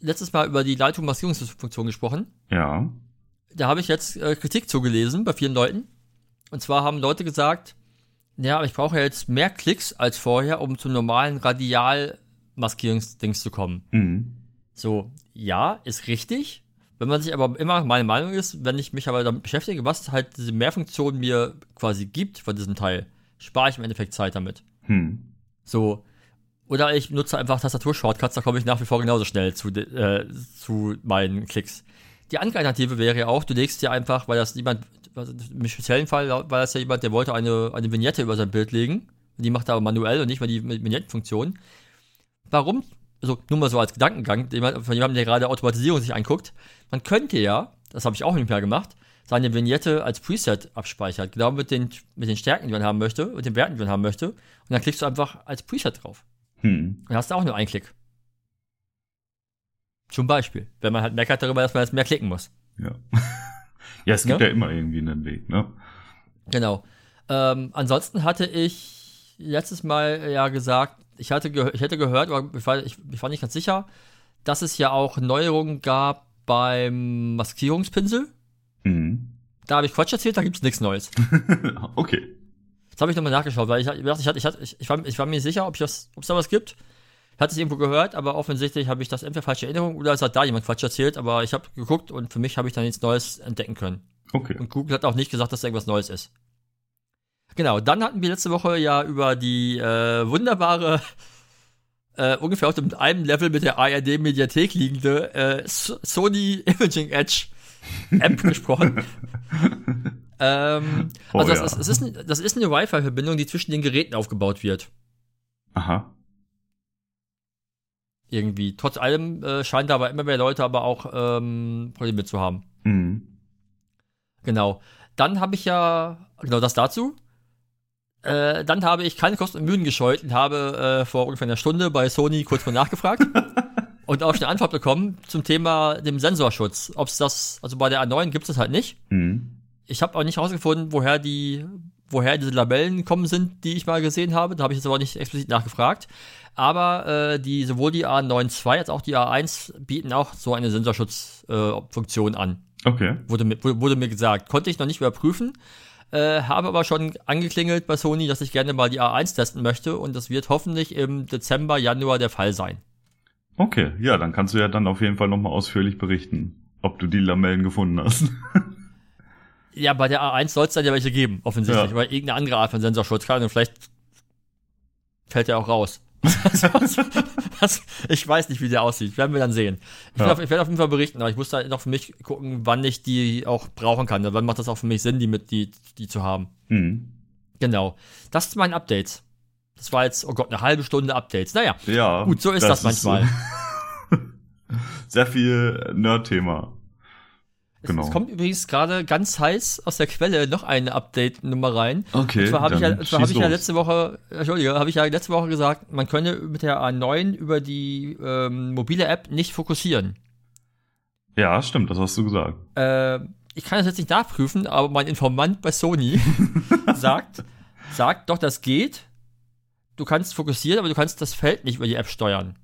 [SPEAKER 1] letztes Mal über die Leitung-Maskierungsfunktion gesprochen.
[SPEAKER 2] Ja.
[SPEAKER 1] Da habe ich jetzt äh, Kritik zugelesen bei vielen Leuten. Und zwar haben Leute gesagt, ja, aber ich brauche ja jetzt mehr Klicks als vorher, um zum normalen Radial-Maskierungsdings zu kommen.
[SPEAKER 2] Mhm.
[SPEAKER 1] So, ja, ist richtig. Wenn man sich aber immer, meine Meinung ist, wenn ich mich aber damit beschäftige, was halt diese Mehrfunktion mir quasi gibt von diesem Teil, spare ich im Endeffekt Zeit damit.
[SPEAKER 2] Hm.
[SPEAKER 1] So. Oder ich nutze einfach Tastatur-Shortcuts, da komme ich nach wie vor genauso schnell zu, äh, zu meinen Klicks. Die andere Alternative wäre ja auch, du legst dir einfach, weil das jemand, also im speziellen Fall war das ja jemand, der wollte eine, eine Vignette über sein Bild legen. Die macht er aber manuell und nicht mal die Vignettenfunktion. Warum? Also nur mal so als Gedankengang, von jemandem, der gerade Automatisierung sich anguckt. Man könnte ja, das habe ich auch nicht mehr gemacht, seine Vignette als Preset abspeichert. Genau mit den, mit den Stärken, die man haben möchte, mit den Werten, die man haben möchte. Und dann klickst du einfach als Preset drauf.
[SPEAKER 2] Hm.
[SPEAKER 1] Dann hast du auch nur einen Klick. Zum Beispiel, wenn man halt meckert darüber, dass man jetzt mehr klicken muss.
[SPEAKER 2] Ja. ja, es gibt
[SPEAKER 1] Ja?
[SPEAKER 2] ja immer irgendwie einen Weg, ne?
[SPEAKER 1] Genau. Ähm, ansonsten hatte ich letztes Mal ja gesagt, ich hatte gehör, ich hätte gehört, aber ich war, ich, ich war nicht ganz sicher, dass es ja auch Neuerungen gab beim Maskierungspinsel.
[SPEAKER 2] Mhm.
[SPEAKER 1] Da habe ich Quatsch erzählt, da gibt's nichts Neues.
[SPEAKER 2] okay.
[SPEAKER 1] Jetzt habe ich nochmal nachgeschaut, weil ich, ich, ich, ich, war, ich war mir nicht sicher, ob es da was gibt. Ich hatte es irgendwo gehört, aber offensichtlich habe ich das entweder falsche Erinnerung oder es hat da jemand Quatsch erzählt, aber ich habe geguckt und für mich habe ich dann nichts Neues entdecken können.
[SPEAKER 2] Okay.
[SPEAKER 1] Und Google hat auch nicht gesagt, dass da irgendwas Neues ist. Genau, dann hatten wir letzte Woche ja über die äh, wunderbare, äh, ungefähr auf dem einem Level mit der ARD-Mediathek liegende äh, Sony Imaging Edge App gesprochen. ähm,
[SPEAKER 2] Oh
[SPEAKER 1] also das,
[SPEAKER 2] ja.
[SPEAKER 1] ist, es ist, das ist eine Wi-Fi-Verbindung, die zwischen den Geräten aufgebaut wird.
[SPEAKER 2] Aha.
[SPEAKER 1] Irgendwie. Trotz allem äh, scheinen da aber immer mehr Leute aber auch ähm, Probleme zu haben.
[SPEAKER 2] Mhm.
[SPEAKER 1] Genau. Dann habe ich ja, genau das dazu. Äh, dann habe ich keine Kosten und Mühen gescheut und habe äh, vor ungefähr einer Stunde bei Sony kurz mal nachgefragt und auch eine Antwort bekommen zum Thema dem Sensorschutz. Ob es das, also bei der A9 gibt es das halt nicht.
[SPEAKER 2] Mhm.
[SPEAKER 1] Ich habe auch nicht herausgefunden, woher die woher diese Labellen kommen sind, die ich mal gesehen habe. Da habe ich jetzt aber nicht explizit nachgefragt. Aber äh, die, sowohl die A92 als auch die A1 bieten auch so eine Sensorschutzfunktion äh, an.
[SPEAKER 2] Okay.
[SPEAKER 1] Wurde, mir- wurde, mir gesagt. Konnte ich noch nicht überprüfen. Äh, habe aber schon angeklingelt bei Sony, dass ich gerne mal die A1 testen möchte. Und das wird hoffentlich im Dezember, Januar der Fall sein.
[SPEAKER 2] Okay, ja, dann kannst du ja dann auf jeden Fall nochmal ausführlich berichten, ob du die Lamellen gefunden hast.
[SPEAKER 1] Ja, bei der A1 soll es dann ja welche geben, offensichtlich.
[SPEAKER 2] Ja.
[SPEAKER 1] Weil irgendeine andere Art von Sensorschutz kann und vielleicht fällt der auch raus. Was- ich weiß nicht, wie der aussieht. Werden wir dann sehen. Ich,
[SPEAKER 2] Ja.
[SPEAKER 1] auf, ich werde auf jeden Fall berichten, aber ich muss da noch für mich gucken, wann ich die auch brauchen kann. Wann macht das auch für mich Sinn, die mit die, die zu haben.
[SPEAKER 2] Hm.
[SPEAKER 1] Genau. Das ist mein Update. Das war jetzt, oh Gott, eine halbe Stunde Updates. Naja,
[SPEAKER 2] Ja.
[SPEAKER 1] gut, so ist das, manchmal.
[SPEAKER 2] sehr viel Nerd-Thema.
[SPEAKER 1] Es-
[SPEAKER 2] Genau.
[SPEAKER 1] Es kommt übrigens gerade ganz heiß aus der Quelle noch eine Update-Nummer rein.
[SPEAKER 2] Okay.
[SPEAKER 1] Und zwar habe ich, ja, zwar hab ich ja letzte Woche, Entschuldige, habe ich ja letzte Woche gesagt, man könne mit der A9 über die ähm, mobile App nicht fokussieren.
[SPEAKER 2] Ja, stimmt, das hast du gesagt.
[SPEAKER 1] Äh, ich kann das jetzt nicht nachprüfen, aber mein Informant bei Sony sagt, sagt doch, das geht. Du kannst fokussieren, aber du kannst das Feld nicht über die App steuern.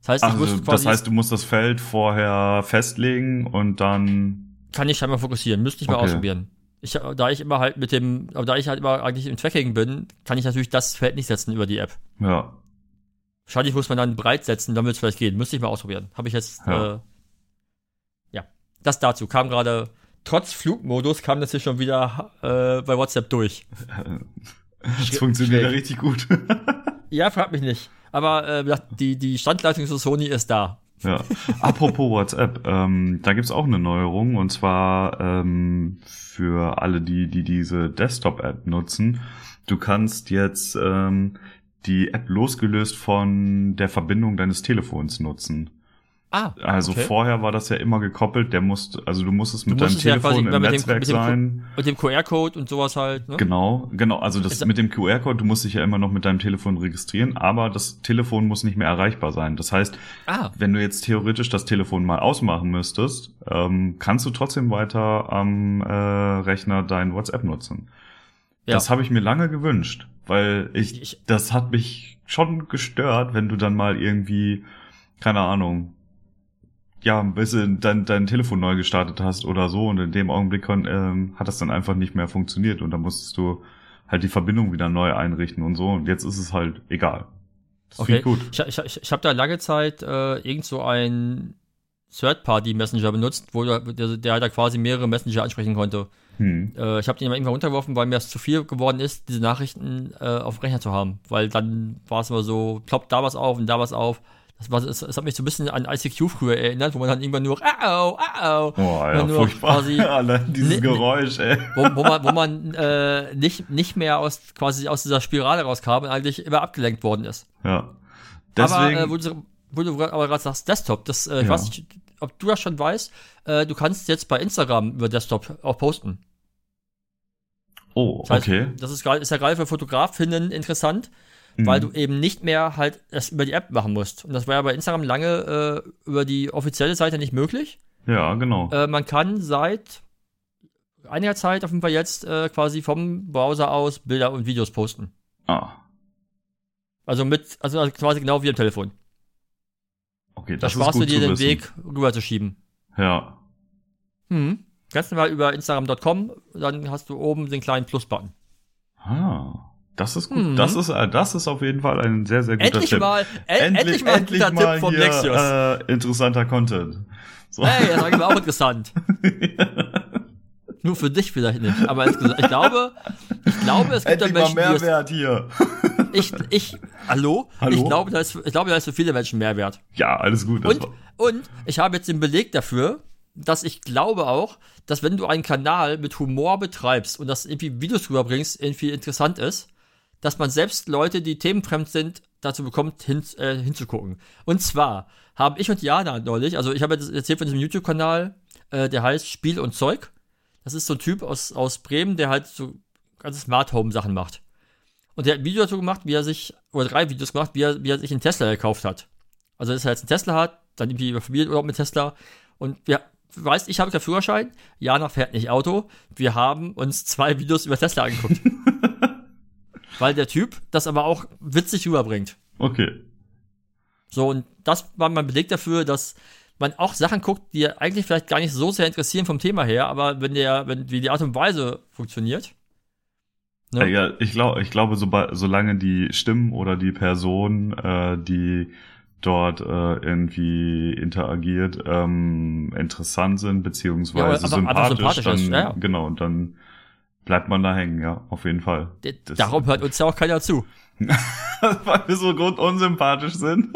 [SPEAKER 1] Das heißt, ich
[SPEAKER 2] Also, das
[SPEAKER 1] quasi,
[SPEAKER 2] heißt, du musst das Feld vorher festlegen und dann.
[SPEAKER 1] kann ich scheinbar fokussieren, müsste ich mal
[SPEAKER 2] Okay.
[SPEAKER 1] ausprobieren. Ich, da ich immer halt mit dem, aber da ich halt immer eigentlich im Tracking bin, kann ich natürlich das Feld nicht setzen über die App.
[SPEAKER 2] Ja.
[SPEAKER 1] Wahrscheinlich muss man dann breit setzen, dann wird es vielleicht gehen. Müsste ich mal ausprobieren. Habe ich jetzt, ja. Äh, ja. Das dazu kam gerade, trotz Flugmodus kam das hier schon wieder äh, bei WhatsApp durch.
[SPEAKER 2] Das funktioniert ja richtig gut.
[SPEAKER 1] Ja, frag mich nicht. Aber äh, die, die Standleitung zu Sony ist da.
[SPEAKER 2] ja. Apropos WhatsApp, ähm, da gibt's auch eine Neuerung und zwar ähm, für alle, die, die diese Desktop-App nutzen. Du kannst jetzt ähm, die App losgelöst von der Verbindung deines Telefons nutzen.
[SPEAKER 1] Ah,
[SPEAKER 2] Also
[SPEAKER 1] okay.
[SPEAKER 2] vorher war das ja immer gekoppelt, der musst, also du musstest mit
[SPEAKER 1] Du
[SPEAKER 2] deinem
[SPEAKER 1] musstest ja
[SPEAKER 2] Telefon im
[SPEAKER 1] mit dem-
[SPEAKER 2] Netzwerk
[SPEAKER 1] dem-
[SPEAKER 2] sein.
[SPEAKER 1] Mit dem QR-Code und sowas halt. Ne?
[SPEAKER 2] Genau, genau. Also das
[SPEAKER 1] Ist-
[SPEAKER 2] mit dem QR-Code, du musst dich ja immer noch mit deinem Telefon registrieren, aber das Telefon muss nicht mehr erreichbar sein. Das heißt,
[SPEAKER 1] Ah,
[SPEAKER 2] wenn du jetzt theoretisch das Telefon mal ausmachen müsstest, ähm, kannst du trotzdem weiter am äh, Rechner dein WhatsApp nutzen.
[SPEAKER 1] ja.
[SPEAKER 2] Das habe ich mir lange gewünscht, weil ich,
[SPEAKER 1] Ich-
[SPEAKER 2] das hat mich schon gestört, wenn du dann mal irgendwie, keine Ahnung, ja, ein bisschen dein, dein Telefon neu gestartet hast oder so und in dem Augenblick ähm, hat das dann einfach nicht mehr funktioniert und dann musstest du halt die Verbindung wieder neu einrichten und so und jetzt ist es halt egal. Das
[SPEAKER 1] okay.
[SPEAKER 2] gut.
[SPEAKER 1] Ich, ich, ich habe da lange Zeit äh, irgend so ein Third-Party-Messenger benutzt, wo der, der, der da quasi mehrere Messenger ansprechen konnte.
[SPEAKER 2] Hm.
[SPEAKER 1] Äh, ich habe den immer irgendwann runtergeworfen, weil mir das zu viel geworden ist, diese Nachrichten äh, auf dem Rechner zu haben. Weil dann war es immer so, ploppt da was auf und da was auf. Das, war, es, es hat mich so ein bisschen an ICQ früher erinnert, wo man dann irgendwann nur, au, au,
[SPEAKER 2] Oh, ja,
[SPEAKER 1] nur
[SPEAKER 2] furchtbar.
[SPEAKER 1] quasi-
[SPEAKER 2] Allein dieses
[SPEAKER 1] Nee, nee.
[SPEAKER 2] Geräusch, ey.
[SPEAKER 1] wo, wo man, wo man äh, nicht, nicht mehr aus quasi aus dieser Spirale rauskam und eigentlich immer abgelenkt worden ist.
[SPEAKER 2] Ja. Deswegen,
[SPEAKER 1] aber äh, wo du, wo du aber gerade sagst, Desktop, das, äh, ich
[SPEAKER 2] Ja.
[SPEAKER 1] weiß nicht, ob du das schon weißt, äh, du kannst jetzt bei Instagram über Desktop auch posten.
[SPEAKER 2] oh,
[SPEAKER 1] Das heißt,
[SPEAKER 2] okay.
[SPEAKER 1] Das ist, gerade- ist ja gerade für Fotografinnen interessant,
[SPEAKER 2] Mhm.
[SPEAKER 1] weil du eben nicht mehr halt das über die App machen musst. Und das war ja bei Instagram lange äh, über die offizielle Seite nicht möglich.
[SPEAKER 2] Ja, genau.
[SPEAKER 1] Äh, man kann seit einiger Zeit auf jeden Fall jetzt äh, quasi vom Browser aus Bilder und Videos posten.
[SPEAKER 2] ah,
[SPEAKER 1] Also mit, also quasi genau wie am Telefon.
[SPEAKER 2] okay,
[SPEAKER 1] Da
[SPEAKER 2] das ist
[SPEAKER 1] sparst du dir den
[SPEAKER 2] wissen.
[SPEAKER 1] Weg rüber zu schieben.
[SPEAKER 2] Ja.
[SPEAKER 1] Hm. Ganz normal über Instagram.com, dann hast du oben den kleinen Plus-Button.
[SPEAKER 2] Ah, das ist gut.
[SPEAKER 1] Mhm.
[SPEAKER 2] Das ist, äh, das ist auf jeden Fall ein sehr, sehr guter
[SPEAKER 1] Endlich
[SPEAKER 2] Tipp.
[SPEAKER 1] mal, en endlich, mal ein guter Tipp vom
[SPEAKER 2] hier,
[SPEAKER 1] Nexus.
[SPEAKER 2] Äh, interessanter Content. So.
[SPEAKER 1] Hey, das war auch interessant. Nur für dich vielleicht nicht. Aber insgesamt, ich glaube, ich glaube, es gibt da
[SPEAKER 2] Endlich mal
[SPEAKER 1] Menschen, es,
[SPEAKER 2] Mehrwert hier.
[SPEAKER 1] ich, ich, hallo?
[SPEAKER 2] Hallo?
[SPEAKER 1] Ich glaube, da ist, ich glaube, da ist für viele Menschen Mehrwert.
[SPEAKER 2] Ja, alles gut.
[SPEAKER 1] Und, und ich habe jetzt den Beleg dafür, dass ich glaube auch, dass wenn du einen Kanal mit Humor betreibst und das irgendwie Videos rüberbringst, irgendwie interessant ist, dass man selbst Leute, die themenfremd sind, dazu bekommt, hin, äh, hinzugucken. Und zwar haben ich und Jana neulich, also ich habe jetzt erzählt von diesem YouTube-Kanal, äh, der heißt Spiel und Zeug. Das ist so ein Typ aus, aus Bremen, der halt so ganze Smart Home Sachen macht. Und der hat ein Video dazu gemacht, wie er sich, oder drei Videos gemacht, wie er, wie er sich einen Tesla gekauft hat. Also, dass er jetzt einen Tesla hat, dann irgendwie über Familienurlaub mit Tesla. Und wir du weißt, ich habe keinen Führerschein, Jana fährt nicht Auto. Wir haben uns zwei Videos über Tesla angeguckt. Weil der Typ das aber auch witzig rüberbringt.
[SPEAKER 2] Okay.
[SPEAKER 1] So, und das war mein Beleg dafür, dass man auch Sachen guckt, die eigentlich vielleicht gar nicht so sehr interessieren vom Thema her, aber wenn der, wenn, wie die Art und Weise funktioniert.
[SPEAKER 2] Ne? Ja, ich glaube, ich glaube, so, solange die Stimmen oder die Person, äh, die dort äh, irgendwie interagiert, ähm, interessant sind, beziehungsweise ja, einfach, sympathisch, einfach sympathisch dann, ist, ja. genau, und dann bleibt man da hängen, ja, auf jeden Fall.
[SPEAKER 1] Das, Darum hört uns ja auch keiner zu.
[SPEAKER 2] weil wir so grundunsympathisch sind.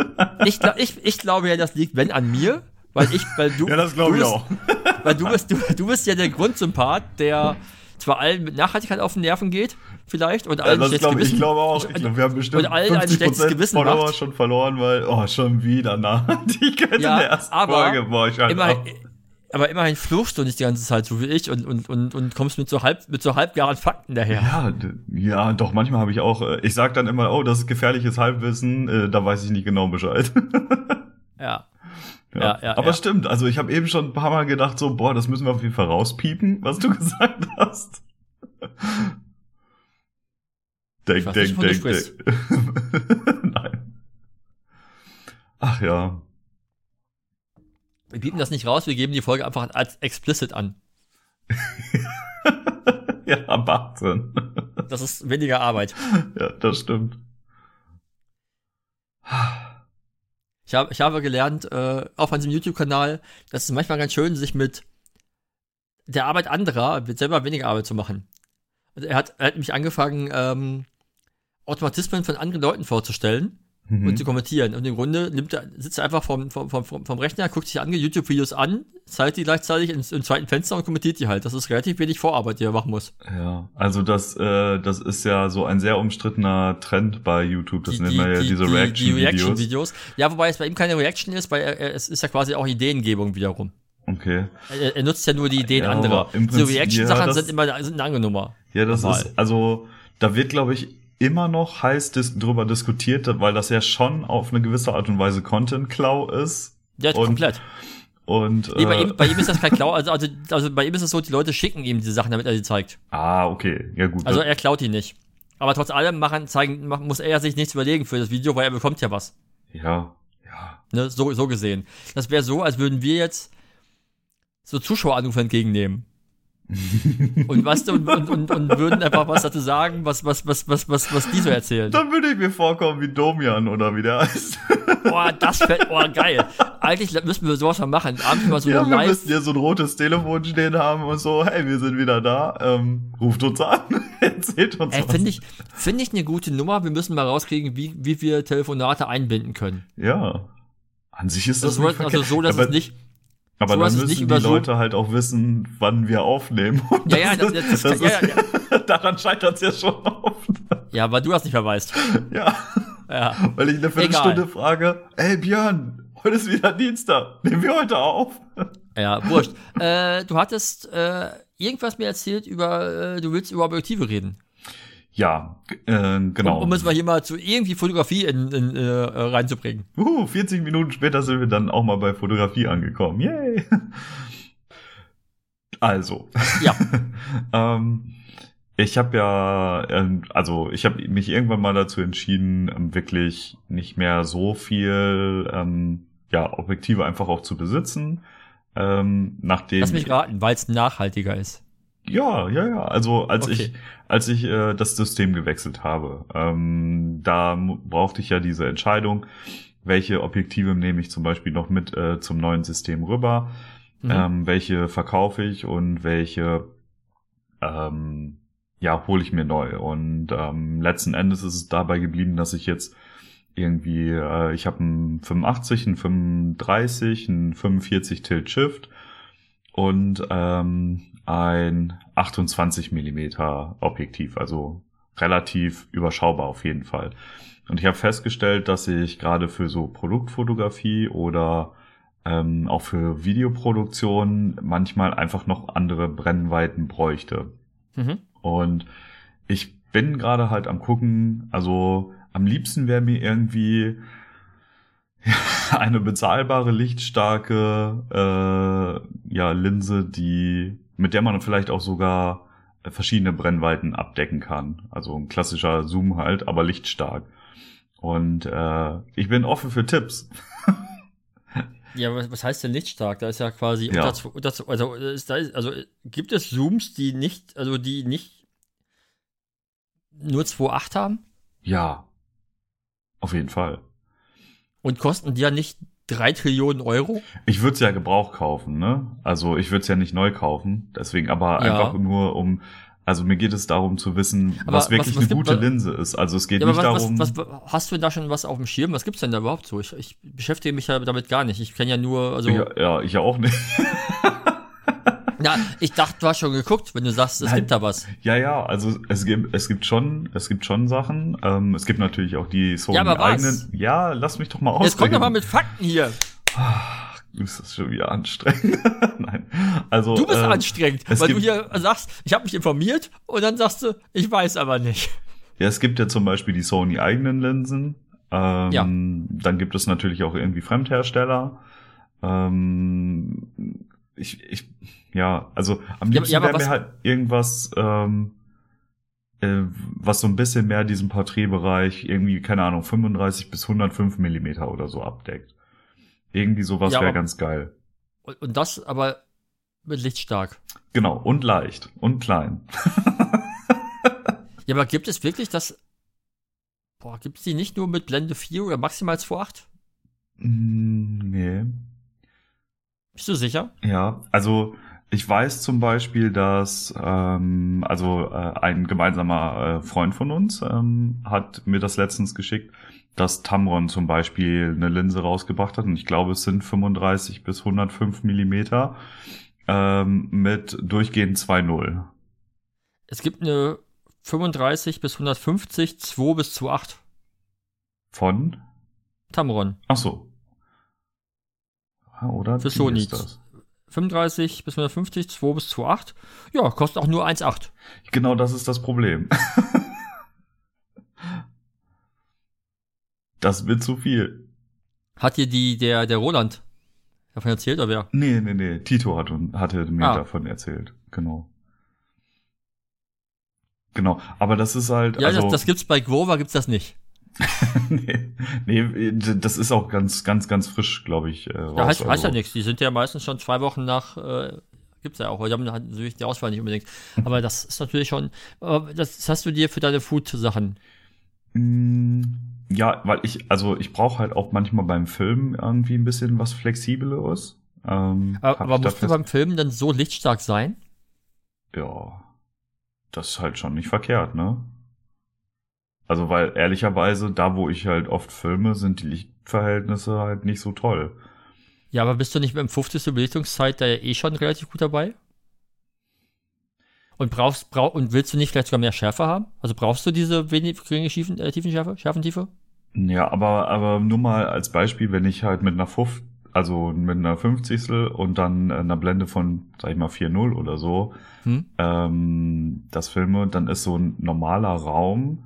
[SPEAKER 1] ich, ich, ich glaube ja, das liegt, wenn an mir, weil ich, weil du.
[SPEAKER 2] ja, das glaube ich
[SPEAKER 1] bist,
[SPEAKER 2] auch.
[SPEAKER 1] Weil du bist, du, du bist ja der Grundsympath, der zwar allen mit Nachhaltigkeit auf den Nerven geht, vielleicht, und allen
[SPEAKER 2] ja, das glaub, Ich glaube auch. Ich glaube, wir haben bestimmt und allen 50 ein Gewissen Follower macht. schon verloren, weil, oh, schon wieder Nachhaltigkeit
[SPEAKER 1] ja,
[SPEAKER 2] in der ersten aber Folge. Boah, ich halt
[SPEAKER 1] immer, aber immerhin fluchst du nicht die ganze Zeit so wie ich und, und, und, und kommst mit so halb, mit so halbgaren Fakten daher.
[SPEAKER 2] Ja, ja, doch, manchmal habe ich auch, äh, ich sag dann immer, oh, das ist gefährliches Halbwissen, äh, da weiß ich nicht genau Bescheid.
[SPEAKER 1] ja.
[SPEAKER 2] Ja, ja, ja aber ja. stimmt, also ich habe eben schon ein paar Mal gedacht, so, boah, das müssen wir auf jeden Fall rauspiepen, was du gesagt hast. denk, denk, denk, denk. Nein. Ach ja.
[SPEAKER 1] Wir bieten das nicht raus, wir geben die Folge einfach als explicit an.
[SPEAKER 2] ja, Wahnsinn.
[SPEAKER 1] Das ist weniger Arbeit.
[SPEAKER 2] Ja, das stimmt.
[SPEAKER 1] Ich habe, ich habe gelernt, äh, auf diesem YouTube-Kanal, dass es manchmal ganz schön, sich mit der Arbeit anderer, mit selber weniger Arbeit zu machen. Also er hat, er hat mich angefangen, ähm, Automatismen von anderen Leuten vorzustellen mhm. und zu kommentieren. Und im Grunde nimmt er, sitzt er einfach vom, vom, vom, vom Rechner, guckt sich andere YouTube-Videos an, zeigt die gleichzeitig im, im, zweiten Fenster und kommentiert die halt. Das ist relativ wenig Vorarbeit, die er machen muss.
[SPEAKER 2] Ja, also das, äh, das ist ja so ein sehr umstrittener Trend bei YouTube. Das die, nennt man ja die, diese Reaction-Videos. Die Reaction-Videos.
[SPEAKER 1] Ja, wobei es bei ihm keine Reaction ist, weil er, er, es ist ja quasi auch Ideengebung wiederum.
[SPEAKER 2] Okay.
[SPEAKER 1] Er, er nutzt ja nur die Ideen ja, anderer. So Reaction-Sachen ja, sind immer sind eine andere Nummer.
[SPEAKER 2] Ja, das Normal. ist, also da wird, glaube ich, immer noch heiß dis drüber diskutiert, weil das ja schon auf eine gewisse Art und Weise Content-Klau ist.
[SPEAKER 1] Ja, und, komplett.
[SPEAKER 2] Und,
[SPEAKER 1] nee, äh, bei, ihm, bei ihm ist das kein Klau, also, also, also bei ihm ist es so, die Leute schicken ihm diese Sachen, damit er sie zeigt.
[SPEAKER 2] Ah, okay, ja gut.
[SPEAKER 1] Also er klaut die nicht. Aber trotz allem machen, zeigen, machen, muss er sich nichts überlegen für das Video, weil er bekommt ja was.
[SPEAKER 2] Ja, ja.
[SPEAKER 1] Ne, so, so gesehen. Das wäre so, als würden wir jetzt so Zuschaueranrufe entgegennehmen und was und, und, und, würden einfach was dazu sagen, was, was, was, was, was, was die so erzählen.
[SPEAKER 2] Dann würde ich mir vorkommen wie Domian oder wie der heißt.
[SPEAKER 1] Boah, das fällt, boah, geil. Eigentlich müssen wir sowas mal machen. Abends mal so
[SPEAKER 2] ja, wir müssen ja so ein rotes Telefon stehen haben und so, hey, wir sind wieder da, ähm, ruft uns an, erzählt uns
[SPEAKER 1] Ey, finde ich, finde ich eine gute Nummer. Wir müssen mal rauskriegen, wie, wie wir Telefonate einbinden können.
[SPEAKER 2] Ja. An sich ist das,
[SPEAKER 1] das nicht Also so, dass Aber es nicht,
[SPEAKER 2] aber so, dann müssen die Leute halt auch wissen, wann wir aufnehmen.
[SPEAKER 1] Und ja, ja, das, das, das,
[SPEAKER 2] ja, ja. daran scheitert es ja schon oft.
[SPEAKER 1] Ja, weil du das nicht verweist.
[SPEAKER 2] Ja. ja. Weil ich eine Viertelstunde frage, ey Björn, heute ist wieder Dienstag, nehmen wir heute auf?
[SPEAKER 1] Ja, wurscht. äh, du hattest äh, irgendwas mir erzählt über, äh, du willst über Objektive reden.
[SPEAKER 2] Ja, äh, genau.
[SPEAKER 1] Um, um es mal hier mal zu irgendwie Fotografie in, in, äh, reinzubringen.
[SPEAKER 2] Uh, 40 Minuten später sind wir dann auch mal bei Fotografie angekommen. Yay! Also.
[SPEAKER 1] Ja.
[SPEAKER 2] ähm, ich habe ja, äh, also ich habe mich irgendwann mal dazu entschieden, ähm, wirklich nicht mehr so viel ähm, ja, Objektive einfach auch zu besitzen. Ähm, nachdem
[SPEAKER 1] Lass mich raten, weil es nachhaltiger ist.
[SPEAKER 2] Ja, ja, ja. Also als okay. ich als ich äh, das System gewechselt habe, ähm, da brauchte ich ja diese Entscheidung, welche Objektive nehme ich zum Beispiel noch mit äh, zum neuen System rüber, mhm. ähm, welche verkaufe ich und welche ähm, ja hole ich mir neu. Und ähm, letzten Endes ist es dabei geblieben, dass ich jetzt irgendwie, äh, ich habe einen 85, einen 35, einen 45 Tilt Shift und ähm, ein 28 Millimeter Objektiv, also relativ überschaubar auf jeden Fall. Und ich habe festgestellt, dass ich gerade für so Produktfotografie oder ähm, auch für Videoproduktion manchmal einfach noch andere Brennweiten bräuchte. Mhm. Und ich bin gerade halt am gucken, also am liebsten wäre mir irgendwie eine bezahlbare, lichtstarke äh, ja, Linse, die mit der man vielleicht auch sogar verschiedene Brennweiten abdecken kann. Also ein klassischer Zoom halt, aber lichtstark. Und äh, ich bin offen für Tipps.
[SPEAKER 1] Ja, was, was heißt denn lichtstark? Da ist ja quasi
[SPEAKER 2] Ja.
[SPEAKER 1] unter, unter, also, ist also gibt es Zooms, die nicht, also die nicht nur 2.8 haben
[SPEAKER 2] Ja. Auf jeden Fall.
[SPEAKER 1] Und kosten die ja nicht 3 Trillionen Euro?
[SPEAKER 2] Ich würde es ja Gebrauch kaufen, ne? Also ich würde es ja nicht neu kaufen. Deswegen aber
[SPEAKER 1] Ja.
[SPEAKER 2] einfach nur um. Also mir geht es darum zu wissen,
[SPEAKER 1] Aber
[SPEAKER 2] was wirklich
[SPEAKER 1] was- was
[SPEAKER 2] eine gute Linse ist. Also es geht
[SPEAKER 1] Ja,
[SPEAKER 2] nicht
[SPEAKER 1] was,
[SPEAKER 2] darum.
[SPEAKER 1] was, hast du denn da schon was auf dem Schirm? Was gibt's denn da überhaupt so? Ich, ich beschäftige mich ja damit gar nicht. Ich kenne ja nur, also, ja.
[SPEAKER 2] ja, ja, ich ja auch nicht.
[SPEAKER 1] ich dachte, du hast schon geguckt, wenn du sagst, es
[SPEAKER 2] Nein.
[SPEAKER 1] gibt da was.
[SPEAKER 2] Ja, ja, also es gibt, es gibt schon, es gibt schon Sachen. Ähm, es gibt natürlich auch die Sony
[SPEAKER 1] Ja, aber was?
[SPEAKER 2] eigenen. Ja, lass mich doch mal ausreden.
[SPEAKER 1] Jetzt komm doch mal mit Fakten hier.
[SPEAKER 2] Ach, ist das schon wieder anstrengend. Nein. Also,
[SPEAKER 1] Du bist
[SPEAKER 2] ähm,
[SPEAKER 1] anstrengend, weil du hier sagst, ich habe mich informiert und dann sagst du, ich weiß aber nicht.
[SPEAKER 2] Ja, es gibt ja zum Beispiel die Sony eigenen Linsen. Ähm,
[SPEAKER 1] Ja.
[SPEAKER 2] Dann gibt es natürlich auch irgendwie Fremdhersteller. Ähm, ich, ich, ja, also am liebsten
[SPEAKER 1] ja,
[SPEAKER 2] wäre mir halt irgendwas, ähm, äh, was so ein bisschen mehr diesen Porträtbereich irgendwie, keine Ahnung, 35 bis 105 Millimeter oder so abdeckt. Irgendwie sowas
[SPEAKER 1] Ja,
[SPEAKER 2] wäre ganz geil.
[SPEAKER 1] Und, und das aber mit Lichtstark.
[SPEAKER 2] Genau, und leicht und klein.
[SPEAKER 1] Ja, aber gibt es wirklich das, boah, gibt es die nicht nur mit Blende 4 oder maximal 2.8?
[SPEAKER 2] Mm, nee.
[SPEAKER 1] Bist du sicher?
[SPEAKER 2] Ja, also ich weiß zum Beispiel, dass ähm, also äh, ein gemeinsamer äh, Freund von uns ähm, hat mir das letztens geschickt, dass Tamron zum Beispiel eine Linse rausgebracht hat und ich glaube es sind 35 bis 105 Millimeter ähm, mit durchgehend 2.0.
[SPEAKER 1] Es gibt eine 35 bis 150, 2 bis 2.8.
[SPEAKER 2] Von?
[SPEAKER 1] Tamron.
[SPEAKER 2] Ach so. Ah, Oder?
[SPEAKER 1] Für Sony.
[SPEAKER 2] ist das.
[SPEAKER 1] 35 bis 150, 2 bis 2.8. Ja, kostet auch nur 1.8.
[SPEAKER 2] Genau das ist das Problem. das wird zu viel.
[SPEAKER 1] Hat dir die, der, der Roland davon erzählt, oder wer?
[SPEAKER 2] Nee, nee, nee. Tito hat, hatte mir
[SPEAKER 1] Ah.
[SPEAKER 2] davon erzählt. Genau. Genau. Aber das ist halt.
[SPEAKER 1] Ja,
[SPEAKER 2] also,
[SPEAKER 1] das, das gibt's bei Grover, gibt's das nicht.
[SPEAKER 2] nee, nee, das ist auch ganz, ganz, ganz frisch, glaube ich. Äh,
[SPEAKER 1] Ja,
[SPEAKER 2] raus.
[SPEAKER 1] heißt, heißt ja
[SPEAKER 2] Also,
[SPEAKER 1] nichts. Die sind ja meistens schon zwei Wochen nach, äh, gibt's ja auch. Die haben halt natürlich die Auswahl nicht unbedingt. Aber das ist natürlich schon, äh, das, das hast du dir für deine Food-Sachen.
[SPEAKER 2] Mm, Ja, weil ich, also ich brauche halt auch manchmal beim Film irgendwie ein bisschen was Flexibleres. Ähm,
[SPEAKER 1] Aber,
[SPEAKER 2] hab
[SPEAKER 1] aber
[SPEAKER 2] da
[SPEAKER 1] musst du beim Filmen dann so lichtstark sein?
[SPEAKER 2] Ja, das ist halt schon nicht verkehrt, ne? Also, weil ehrlicherweise, da wo ich halt oft filme, sind die Lichtverhältnisse halt nicht so toll.
[SPEAKER 1] Ja, aber bist du nicht mit dem 50. Belichtungszeit da ja eh schon relativ gut dabei? Und brauchst, brauch, und willst du nicht vielleicht sogar mehr Schärfe haben? Also brauchst du diese wenig geringe Schiefen, äh, Tiefenschärfe, Schärfentiefe?
[SPEAKER 2] Ja, aber, aber nur mal als Beispiel, wenn ich halt mit einer 5, also mit einer 50 und dann einer Blende von, sag ich mal, 4.0 oder so,
[SPEAKER 1] Hm?
[SPEAKER 2] ähm, das filme, dann ist so ein normaler Raum,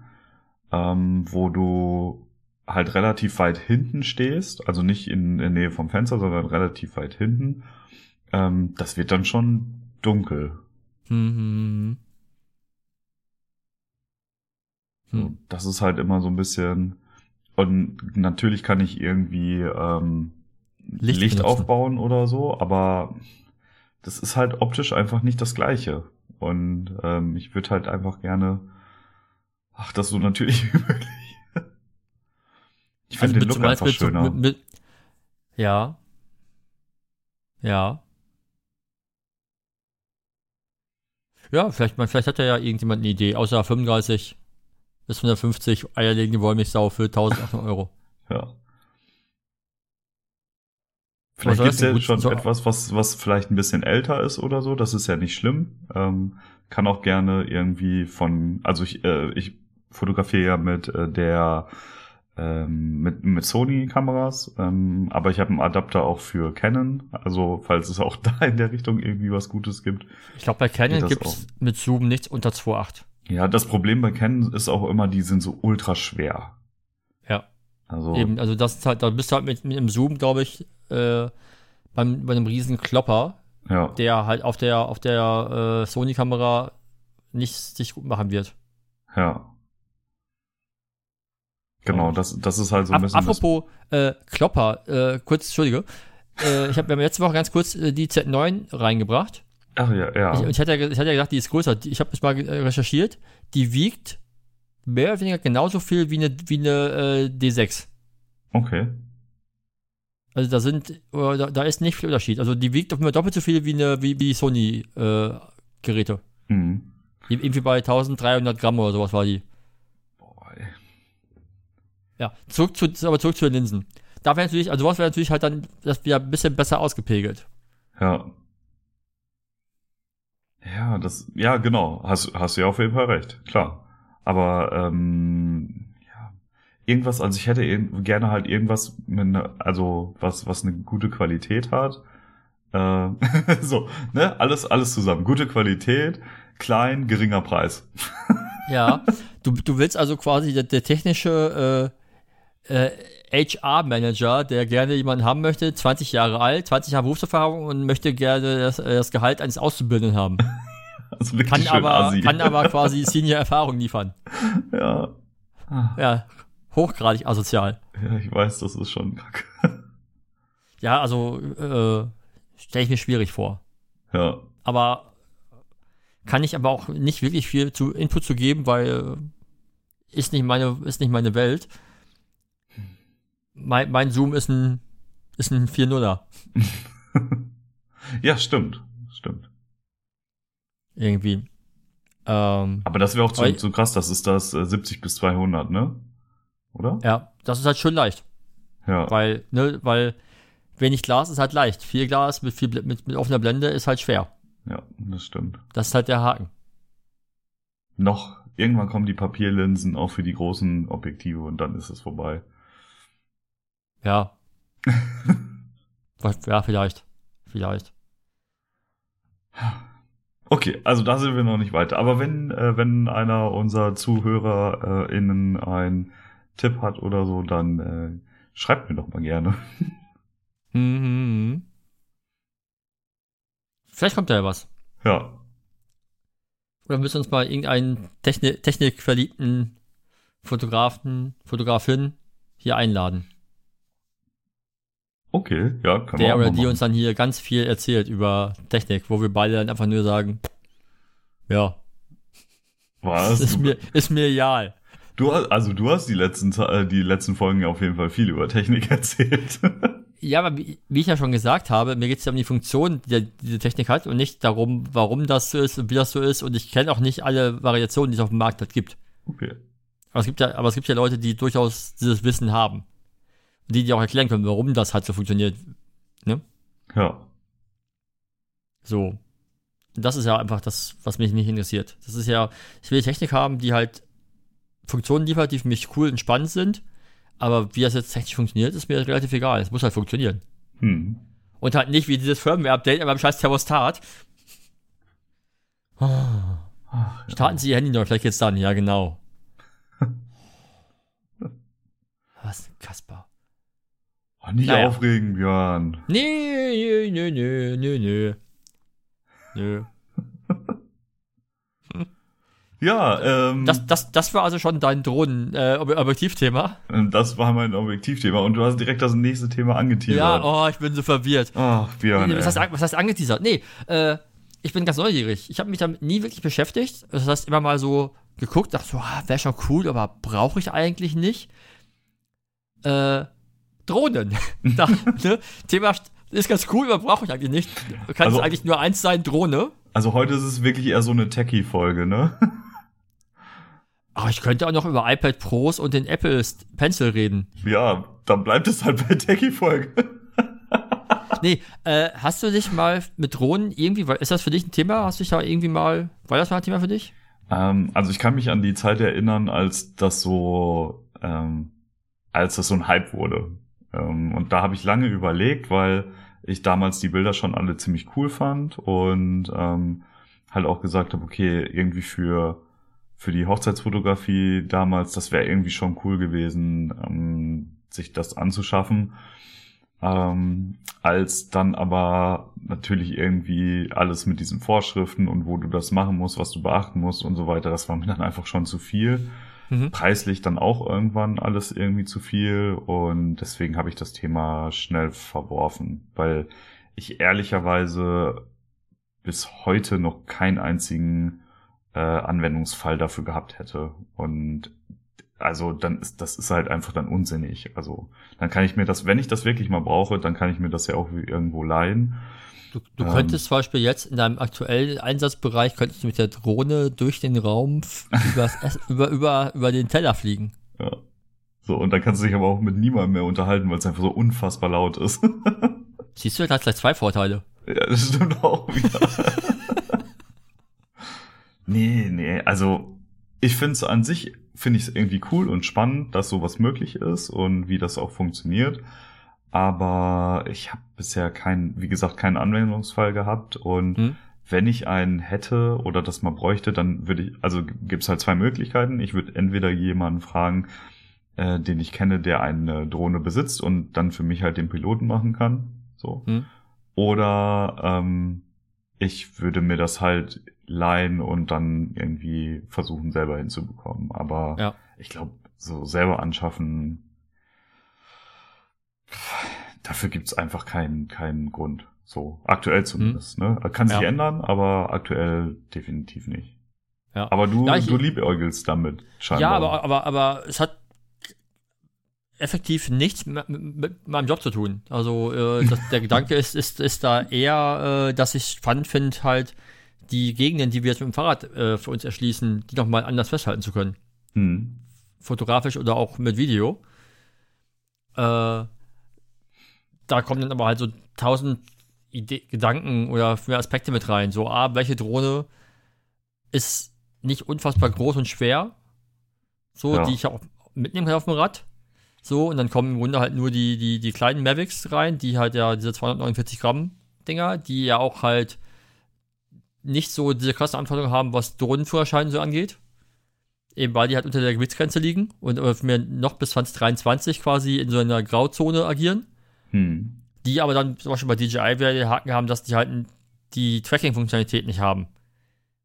[SPEAKER 2] ähm, wo du halt relativ weit hinten stehst, also nicht in, in Nähe vom Fenster, sondern relativ weit hinten. Ähm, das wird dann schon dunkel.
[SPEAKER 1] Hm, hm.
[SPEAKER 2] Das ist halt immer so ein bisschen. Und natürlich kann ich irgendwie ähm,
[SPEAKER 1] Licht
[SPEAKER 2] Licht, aufbauen oder so, aber das ist halt optisch einfach nicht das Gleiche. Und ähm, ich würde halt einfach gerne, ach, das so natürlich wie möglich. Ich finde den
[SPEAKER 1] mit-
[SPEAKER 2] Look einfach
[SPEAKER 1] so-
[SPEAKER 2] schöner.
[SPEAKER 1] mit, mit, ja. Ja. Ja, vielleicht, man, vielleicht hat ja irgendjemand eine Idee, außer 35 bis 150 eierlegende Wollmilchsau für 1800 Euro.
[SPEAKER 2] Ja. Vielleicht
[SPEAKER 1] das denn
[SPEAKER 2] ja schon
[SPEAKER 1] so-
[SPEAKER 2] etwas, was, was vielleicht ein bisschen älter ist oder so. Das ist ja nicht schlimm. Ähm, kann auch gerne irgendwie von, also ich, äh, ich fotografiere ja mit äh, der ähm, mit, mit Sony-Kameras, ähm, aber ich habe einen Adapter auch für Canon, also falls es auch da in der Richtung irgendwie was Gutes gibt.
[SPEAKER 1] Ich glaube, bei Canon
[SPEAKER 2] das
[SPEAKER 1] gibt's mit Zoom nichts unter 2.8.
[SPEAKER 2] Ja, das Problem bei Canon ist auch immer, die sind so ultra schwer.
[SPEAKER 1] Ja.
[SPEAKER 2] Also,
[SPEAKER 1] Eben, also das ist halt, da bist du halt mit, mit einem Zoom, glaube ich, äh, beim, bei einem riesen Klopper,
[SPEAKER 2] ja,
[SPEAKER 1] der halt auf der, auf der äh, Sony-Kamera nicht sich gut machen wird.
[SPEAKER 2] ja. Genau, das, das ist halt so ein bisschen. das-
[SPEAKER 1] apropos äh, Klopper, äh, kurz, Entschuldige. Äh, ich habe mir letzte Woche ganz kurz äh, die Z9 reingebracht.
[SPEAKER 2] Ach ja, ja.
[SPEAKER 1] Ich, ich, hatte ja, ich hatte ja gesagt, die ist größer. Ich habe es mal äh, recherchiert. Die wiegt mehr oder weniger genauso viel wie eine, wie eine äh, D6.
[SPEAKER 2] Okay.
[SPEAKER 1] Also da sind, äh, da, da ist nicht viel Unterschied. Also die wiegt auf immer doppelt so viel wie eine, wie, wie die Sony äh, Geräte.
[SPEAKER 2] Mhm.
[SPEAKER 1] Irgendwie bei 1300 Gramm oder sowas war die. Ja, zurück zu, aber zurück zu den Linsen. Da wäre natürlich, also was wäre natürlich halt dann das wieder ein bisschen besser ausgepegelt.
[SPEAKER 2] Ja. Ja, das, ja, genau. Hast, hast du ja auf jeden Fall recht. Klar. Aber, ähm, ja. Irgendwas, also ich hätte gerne halt irgendwas mit ne, also was, was eine gute Qualität hat. Äh, so, ne? Alles, alles zusammen. Gute Qualität, klein, geringer Preis.
[SPEAKER 1] Ja, du, du willst also quasi der, der technische äh, äh, HR-Manager, der gerne jemanden haben möchte, 20 Jahre alt, 20 Jahre Berufserfahrung und möchte gerne das, äh, das Gehalt eines Auszubildenden haben.
[SPEAKER 2] Also
[SPEAKER 1] Kann aber,
[SPEAKER 2] assi.
[SPEAKER 1] kann aber quasi Senior-Erfahrung liefern.
[SPEAKER 2] ja. Ah,
[SPEAKER 1] Ja, hochgradig asozial.
[SPEAKER 2] ja, ich weiß, das ist schon kacke.
[SPEAKER 1] Ja, also äh, stelle ich mir schwierig vor.
[SPEAKER 2] Ja.
[SPEAKER 1] Aber kann ich aber auch nicht wirklich viel zu Input zu geben, weil äh, ist nicht meine, ist nicht meine Welt. Mein, mein Zoom ist ein, ist ein 4.0er.
[SPEAKER 2] ja, stimmt. Stimmt.
[SPEAKER 1] Irgendwie. Ähm,
[SPEAKER 2] Aber das wäre auch zu, zu krass, das ist das äh, 70 bis 200, ne? Oder?
[SPEAKER 1] ja, das ist halt schön leicht.
[SPEAKER 2] Ja.
[SPEAKER 1] Weil, ne, weil wenig Glas ist halt leicht. Viel Glas mit, viel, mit, mit offener Blende ist halt schwer.
[SPEAKER 2] Ja, das stimmt.
[SPEAKER 1] Das ist halt der Haken.
[SPEAKER 2] Noch, irgendwann kommen die Papierlinsen auch für die großen Objektive und dann ist es vorbei.
[SPEAKER 1] Ja. Ja, vielleicht. Vielleicht.
[SPEAKER 2] Okay, also da sind wir noch nicht weiter. Aber wenn, äh, wenn einer unserer ZuhörerInnen äh, einen Tipp hat oder so, dann äh, schreibt mir doch mal gerne.
[SPEAKER 1] Hm, hm, hm. Vielleicht kommt da ja was.
[SPEAKER 2] Ja.
[SPEAKER 1] Oder müssen uns mal irgendeinen Techni technikverliebten Fotografen, Fotografin hier einladen.
[SPEAKER 2] Okay, ja, kann
[SPEAKER 1] Der
[SPEAKER 2] man auch
[SPEAKER 1] oder die
[SPEAKER 2] machen.
[SPEAKER 1] uns dann hier ganz viel erzählt über Technik, wo wir beide dann einfach nur sagen, ja,
[SPEAKER 2] Was?
[SPEAKER 1] ist mir, ist mir egal.
[SPEAKER 2] du hast, also du hast die letzten, äh, die letzten Folgen auf jeden Fall viel über Technik erzählt.
[SPEAKER 1] Ja, aber wie, wie ich ja schon gesagt habe, mir geht es ja um die Funktion, die diese Technik hat und nicht darum, warum das so ist und wie das so ist. Und ich kenne auch nicht alle Variationen, die es auf dem Markt halt gibt.
[SPEAKER 2] okay.
[SPEAKER 1] Aber es gibt ja, aber es gibt ja Leute, die durchaus dieses Wissen haben. Die, die auch erklären können, warum das halt so funktioniert.
[SPEAKER 2] Ja.
[SPEAKER 1] So. Das ist ja einfach das, was mich nicht interessiert. Das ist ja, ich will Technik haben, die halt Funktionen liefert, die für mich cool und spannend sind. Aber wie das jetzt technisch funktioniert, ist mir relativ egal. Es muss halt funktionieren.
[SPEAKER 2] Hm.
[SPEAKER 1] Und halt nicht wie dieses Firmware-Update, aber beim scheiß Thermostat. Oh.
[SPEAKER 2] Ach, ja.
[SPEAKER 1] Starten Sie Ihr Handy neu, vielleicht geht's dann. Ja, genau. Was? Kasper.
[SPEAKER 2] Oh, nicht
[SPEAKER 1] Naja.
[SPEAKER 2] aufregen, Björn.
[SPEAKER 1] Nee, nee, nee, nee, nee. Nö.
[SPEAKER 2] Ja, ähm,
[SPEAKER 1] Das, das, das war also schon dein Drohnen-Objektivthema.
[SPEAKER 2] das war mein Objektivthema und du hast direkt das nächste Thema angeteasert.
[SPEAKER 1] ja, oh, ich bin so verwirrt.
[SPEAKER 2] Ach, Björn.
[SPEAKER 1] Nee, was, heißt, was heißt angeteasert? Nee, äh, ich bin ganz neugierig. Ich habe mich damit nie wirklich beschäftigt. Das heißt, immer mal so geguckt, dachte so, ah, wäre schon cool, aber brauche ich eigentlich nicht. Äh, Drohnen. da, ne? Thema st- ist ganz cool, aber brauche ich eigentlich nicht. Kann
[SPEAKER 2] Also-
[SPEAKER 1] es eigentlich nur eins sein, Drohne.
[SPEAKER 2] Also heute ist es wirklich eher so eine Techie-Folge, ne?
[SPEAKER 1] Aber ich könnte auch noch über iPad Pros und den Apple Pencil reden.
[SPEAKER 2] ja, dann bleibt es halt bei Techie-Folge.
[SPEAKER 1] Nee, äh, hast du dich mal mit Drohnen irgendwie, ist das für dich ein Thema? Hast du dich da irgendwie mal, war das mal ein Thema für dich?
[SPEAKER 2] ähm, also ich kann mich an die Zeit erinnern, als das so, ähm, als das so ein Hype wurde. Ähm, und da habe ich lange überlegt, weil ich damals die Bilder schon alle ziemlich cool fand und ähm, halt auch gesagt habe, okay, irgendwie für für die Hochzeitsfotografie damals, das wäre irgendwie schon cool gewesen, ähm, sich das anzuschaffen. Ähm, als dann aber natürlich irgendwie alles mit diesen Vorschriften und wo du das machen musst, was du beachten musst und so weiter, das war mir dann einfach schon zu viel. Mhm. Preislich dann auch irgendwann alles irgendwie zu viel und deswegen habe ich das Thema schnell verworfen, weil ich ehrlicherweise bis heute noch keinen einzigen äh, Anwendungsfall dafür gehabt hätte. Und also dann ist das ist halt einfach dann unsinnig. Also dann kann ich mir das, wenn ich das wirklich mal brauche, dann kann ich mir das ja auch irgendwo leihen.
[SPEAKER 1] Du, du ähm, könntest zum Beispiel jetzt in deinem aktuellen Einsatzbereich könntest du mit der Drohne durch den Raum über, über, über den Teller fliegen.
[SPEAKER 2] Ja. So, und dann kannst du dich aber auch mit niemandem mehr unterhalten, weil es einfach so unfassbar laut ist.
[SPEAKER 1] Siehst du, das hat gleich zwei Vorteile.
[SPEAKER 2] Ja, das stimmt auch wieder. nee, nee, also ich finde es an sich, finde ich es irgendwie cool und spannend, dass sowas möglich ist und wie das auch funktioniert. Aber ich habe bisher keinen, wie gesagt, keinen Anwendungsfall gehabt und hm. wenn ich einen hätte oder das mal bräuchte, dann würde ich, also gibt's halt zwei Möglichkeiten. Ich würde entweder jemanden fragen, äh, den ich kenne, der eine Drohne besitzt und dann für mich halt den Piloten machen kann. So. Hm. Oder ähm, ich würde mir das halt leihen und dann irgendwie versuchen, selber hinzubekommen. Aber ja. ich glaube, so selber anschaffen, dafür gibt's einfach keinen, keinen Grund. So, aktuell zumindest. Hm. Ne? Kann sich ja. ändern, aber aktuell definitiv nicht. Ja. Aber du, ja, ich, du liebäugelst damit,
[SPEAKER 1] scheinbar. Ja, aber, aber, aber es hat effektiv nichts mit, mit meinem Job zu tun. Also äh, das, der Gedanke ist, ist, ist da eher, äh, dass ich spannend finde, halt die Gegenden, die wir jetzt mit dem Fahrrad äh, für uns erschließen, die nochmal anders festhalten zu können. Hm. Fotografisch oder auch mit Video. Äh, da kommen dann aber halt so tausend Ide Gedanken oder mehr Aspekte mit rein. So, ah, welche Drohne ist nicht unfassbar groß und schwer, so, ja. die ich auch mitnehmen kann auf dem Rad. So, und dann kommen im Grunde halt nur die, die, die kleinen Mavics rein, die halt ja diese 249 Gramm Dinger, die ja auch halt nicht so diese krassen Anforderungen haben, was Drohnenführerschein so angeht. Eben weil die halt unter der Gewichtsgrenze liegen und mir noch bis 2023 quasi in so einer Grauzone agieren. Hm. Die aber dann zum Beispiel bei DJI wieder den Haken haben, dass die halt die Tracking-Funktionalität nicht haben.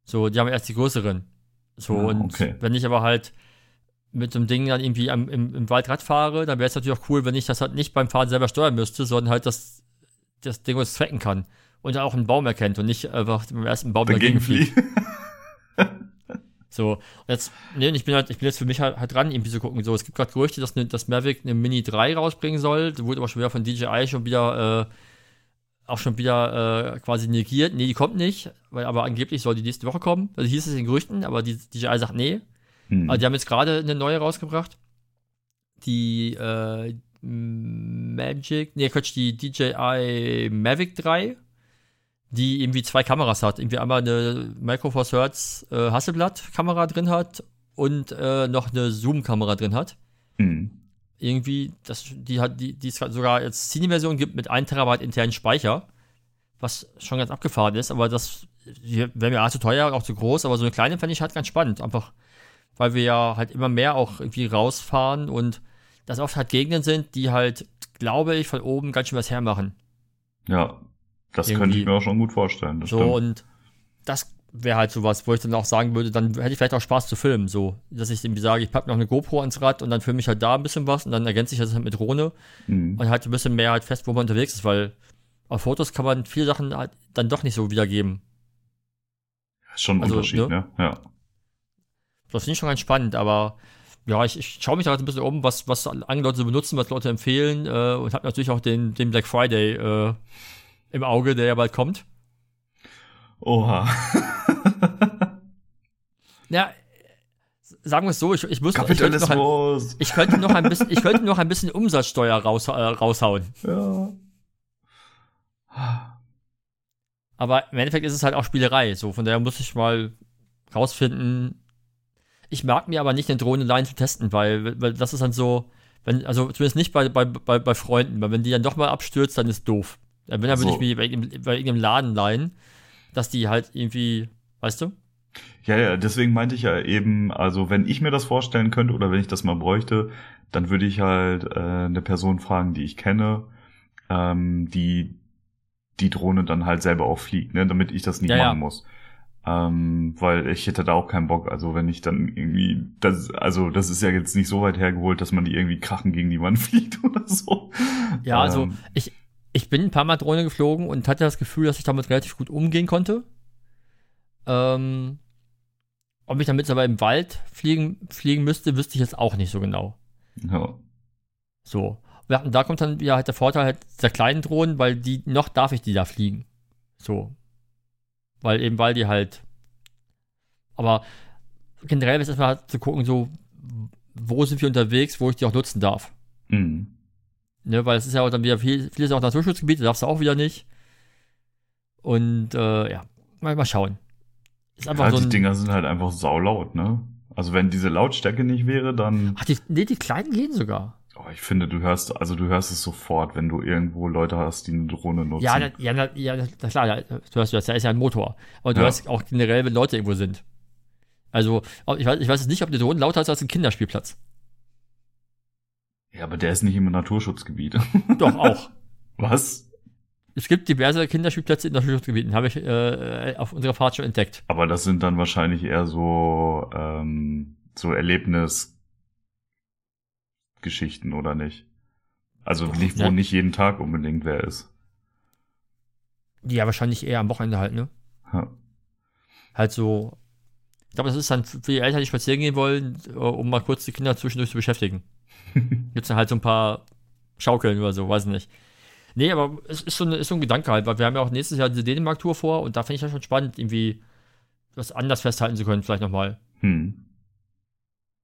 [SPEAKER 1] So, die haben erst die größeren. So, ah, und okay. wenn ich aber halt mit dem Ding dann irgendwie am, im, im Wald Rad fahre, dann wäre es natürlich auch cool, wenn ich das halt nicht beim Fahren selber steuern müsste, sondern halt das, das Ding uns tracken kann und auch einen Baum erkennt und nicht einfach beim ersten Baum dagegen fliegt. so, und jetzt, nee, ich bin halt, ich bin jetzt für mich halt, halt dran, irgendwie zu gucken. So, es gibt gerade Gerüchte, dass, ne, dass Mavic eine Mini 3 rausbringen soll. Da wurde aber schon wieder von DJI schon wieder, äh, auch schon wieder äh, quasi negiert. Nee, die kommt nicht, weil aber angeblich soll die nächste Woche kommen. Also hieß es in Gerüchten, aber die DJI sagt nee. Hm. Also die haben jetzt gerade eine neue rausgebracht. Die äh, Magic, nee, Quatsch, die DJI Mavic 3, die irgendwie zwei Kameras hat. Irgendwie einmal eine Micro Four Thirds äh, Hasselblatt-Kamera drin hat und äh, noch eine Zoom-Kamera drin hat. Hm. Irgendwie, das, die hat, die, die es sogar jetzt Cine-Version gibt mit 1 Terabyte internen Speicher, was schon ganz abgefahren ist, aber das wäre mir auch zu teuer, auch zu groß, aber so eine kleine fände ich halt ganz spannend. Einfach weil wir ja halt immer mehr auch irgendwie rausfahren und das oft halt Gegenden sind, die halt, glaube ich, von oben ganz schön was hermachen.
[SPEAKER 2] Ja, das irgendwie. könnte ich mir auch schon gut vorstellen.
[SPEAKER 1] so, stimmt. und das wäre halt sowas, wo ich dann auch sagen würde, dann hätte ich vielleicht auch Spaß zu filmen, so, dass ich irgendwie sage, ich packe noch eine GoPro ans Rad und dann filme ich halt da ein bisschen was und dann ergänze ich das halt mit Drohne mhm. und halt ein bisschen mehr halt fest, wo man unterwegs ist, weil auf Fotos kann man viele Sachen halt dann doch nicht so wiedergeben.
[SPEAKER 2] Ist schon ein also, Unterschied, ne? ne? Ja.
[SPEAKER 1] Das finde ich schon ganz spannend, aber ja, ich, ich schaue mich da halt ein bisschen um, was, was andere Leute so benutzen, was Leute empfehlen äh, und habe natürlich auch den, den Black Friday äh, im Auge, der ja bald kommt.
[SPEAKER 2] Oha.
[SPEAKER 1] ja, sagen wir es so, ich, ich muss ich könnte, noch ein, ich könnte noch ein bisschen, ich könnte noch ein bisschen Umsatzsteuer raus, äh, raushauen. Ja. Aber im Endeffekt ist es halt auch Spielerei, so von daher muss ich mal rausfinden, ich mag mir aber nicht, eine Drohne allein zu testen, weil, weil das ist dann so, wenn, also zumindest nicht bei, bei, bei, bei Freunden, weil wenn die dann doch mal abstürzt, dann ist doof. Wenn, dann so. würde ich mir bei, bei irgendeinem Laden leihen, dass die halt irgendwie, weißt du?
[SPEAKER 2] Ja, ja, deswegen meinte ich ja eben, also wenn ich mir das vorstellen könnte oder wenn ich das mal bräuchte, dann würde ich halt äh, eine Person fragen, die ich kenne, ähm, die die Drohne dann halt selber auch fliegt, ne, damit ich das nicht
[SPEAKER 1] Ja, ja.
[SPEAKER 2] machen muss. Ähm, weil ich hätte da auch keinen Bock. Also wenn ich dann irgendwie, das, also das ist ja jetzt nicht so weit hergeholt, dass man die irgendwie krachen gegen die Wand fliegt oder so.
[SPEAKER 1] Ja, also
[SPEAKER 2] Ähm,
[SPEAKER 1] ich, ich bin ein paar Mal Drohne geflogen und hatte das Gefühl, dass ich damit relativ gut umgehen konnte. Ähm, ob ich damit aber im Wald fliegen, fliegen müsste, wüsste ich jetzt auch nicht so genau.
[SPEAKER 2] ja.
[SPEAKER 1] So. Ja, und da kommt dann wieder halt der Vorteil halt der kleinen Drohnen, weil die, noch darf ich die da fliegen. So. Weil eben, weil die halt. Aber generell ist erstmal zu gucken, so, wo sind wir unterwegs, wo ich die auch nutzen darf.
[SPEAKER 2] Mhm.
[SPEAKER 1] Ne, weil es ist ja auch dann wieder viel, vieles auch Naturschutzgebiet, da darfst du auch wieder nicht. Und äh, ja, mal, mal schauen. Ist einfach
[SPEAKER 2] Ja,
[SPEAKER 1] so
[SPEAKER 2] die
[SPEAKER 1] ein.
[SPEAKER 2] Dinger sind halt einfach saulaut, ne? Also wenn diese Lautstärke nicht wäre, dann,
[SPEAKER 1] Ach, die, nee, die kleinen gehen sogar.
[SPEAKER 2] oh, ich finde, du hörst, also du hörst es sofort, wenn du irgendwo Leute hast, die eine Drohne nutzen.
[SPEAKER 1] Ja, na, ja, na, ja, na klar, ja, du hörst das, da ist ja ein Motor. Aber du
[SPEAKER 2] Ja.
[SPEAKER 1] hörst auch generell, wenn Leute irgendwo sind. Also, ich weiß, ich weiß jetzt nicht, ob die Drohne lauter ist als ein Kinderspielplatz.
[SPEAKER 2] Ja, aber der ist nicht im Naturschutzgebiet.
[SPEAKER 1] Doch, auch.
[SPEAKER 2] Was?
[SPEAKER 1] Es gibt diverse Kinderspielplätze in Naturschutzgebieten, habe ich äh, auf unserer Fahrt schon entdeckt.
[SPEAKER 2] Aber das sind dann wahrscheinlich eher so, ähm, so Erlebnisgeschichten, oder nicht? Also nicht, wo
[SPEAKER 1] Ja.
[SPEAKER 2] nicht jeden Tag unbedingt wer ist.
[SPEAKER 1] Ja, wahrscheinlich eher am Wochenende halt, ne?
[SPEAKER 2] Ja.
[SPEAKER 1] Halt so. Ich glaube, das ist dann für die Eltern, die spazieren gehen wollen, äh, um mal kurz die Kinder zwischendurch zu beschäftigen. Gibt's dann halt so ein paar Schaukeln oder so, weiß ich nicht. Nee, aber es ist so, eine, ist so ein Gedanke halt, weil wir haben ja auch nächstes Jahr diese Dänemark-Tour vor und da finde ich das schon spannend, irgendwie was anders festhalten zu können, vielleicht nochmal.
[SPEAKER 2] Hm.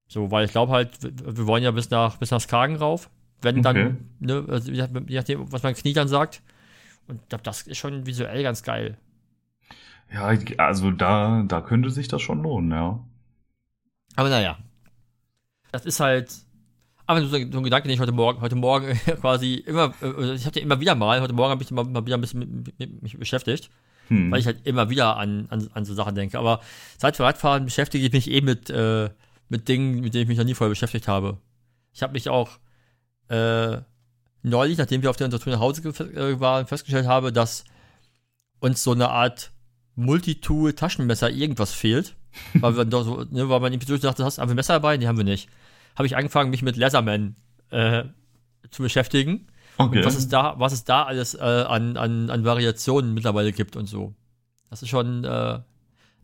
[SPEAKER 1] So, weil ich glaube halt, wir, wollen ja bis nach, bis nach Skagen rauf. Wenn dann,
[SPEAKER 2] Okay.
[SPEAKER 1] ne, also je nachdem, was mein Knie dann sagt. Und ich glaube, das ist schon visuell ganz geil.
[SPEAKER 2] Ja, also da, da könnte sich das schon lohnen, ja.
[SPEAKER 1] Aber naja. Das ist halt. Aber so, ein Gedanke, den ich heute Morgen, heute Morgen quasi immer, äh, ich hatte immer wieder mal, heute Morgen habe ich mal, mal wieder ein bisschen mit, mit, mich beschäftigt,
[SPEAKER 2] Hm.
[SPEAKER 1] weil ich halt immer wieder an, an, an so Sachen denke. Aber seit wir Radfahren beschäftige ich mich eh mit, äh, mit Dingen, mit denen ich mich noch nie vorher beschäftigt habe. Ich habe mich auch äh, neulich, nachdem wir auf der Tour nach Hause äh, waren, festgestellt habe, dass uns so eine Art Multitool-Taschenmesser irgendwas fehlt. weil, wir doch so, ne, weil man irgendwie so dachte, hast du ein Messer dabei? Nee, haben wir nicht. Habe ich angefangen, mich mit Leatherman äh, zu beschäftigen.
[SPEAKER 2] okay.
[SPEAKER 1] Und was es da, was es da alles äh, an, an, an Variationen mittlerweile gibt und so. Das ist schon äh,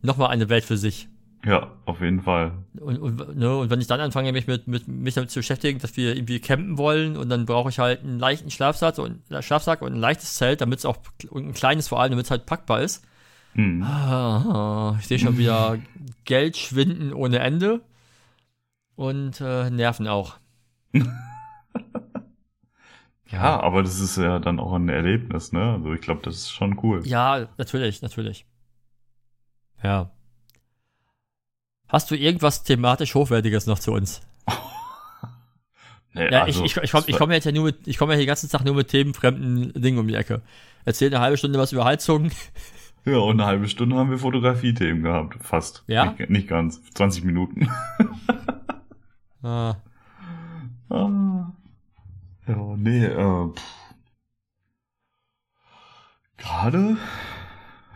[SPEAKER 1] nochmal eine Welt für sich.
[SPEAKER 2] ja, auf jeden Fall.
[SPEAKER 1] Und, und, ne, und wenn ich dann anfange, mich mit, mit mich damit zu beschäftigen, dass wir irgendwie campen wollen und dann brauche ich halt einen leichten Schlafsack und, äh, Schlafsack und ein leichtes Zelt, damit es auch und ein kleines vor allem, damit es halt packbar ist.
[SPEAKER 2] Hm.
[SPEAKER 1] Ah, ich sehe schon wieder Geld schwinden ohne Ende und äh, Nerven auch.
[SPEAKER 2] Ja, aber das ist ja dann auch ein Erlebnis, ne? Also ich glaube, das ist schon cool.
[SPEAKER 1] Ja, natürlich, natürlich. Ja. Hast du irgendwas thematisch Hochwertiges noch zu uns?
[SPEAKER 2] Nee,
[SPEAKER 1] Ja,
[SPEAKER 2] also,
[SPEAKER 1] ich, ich, ich komme ich komm jetzt ja nur mit, ich komme ja hier den ganzen Tag nur mit themenfremden Dingen um die Ecke. Erzähl eine halbe Stunde was über Heizung.
[SPEAKER 2] Ja, und eine halbe Stunde haben wir Fotografie-Themen gehabt. Fast.
[SPEAKER 1] Ja?
[SPEAKER 2] Nicht, nicht ganz. 20 Minuten.
[SPEAKER 1] Ah,
[SPEAKER 2] Ah. Ja, nee, äh. Gerade?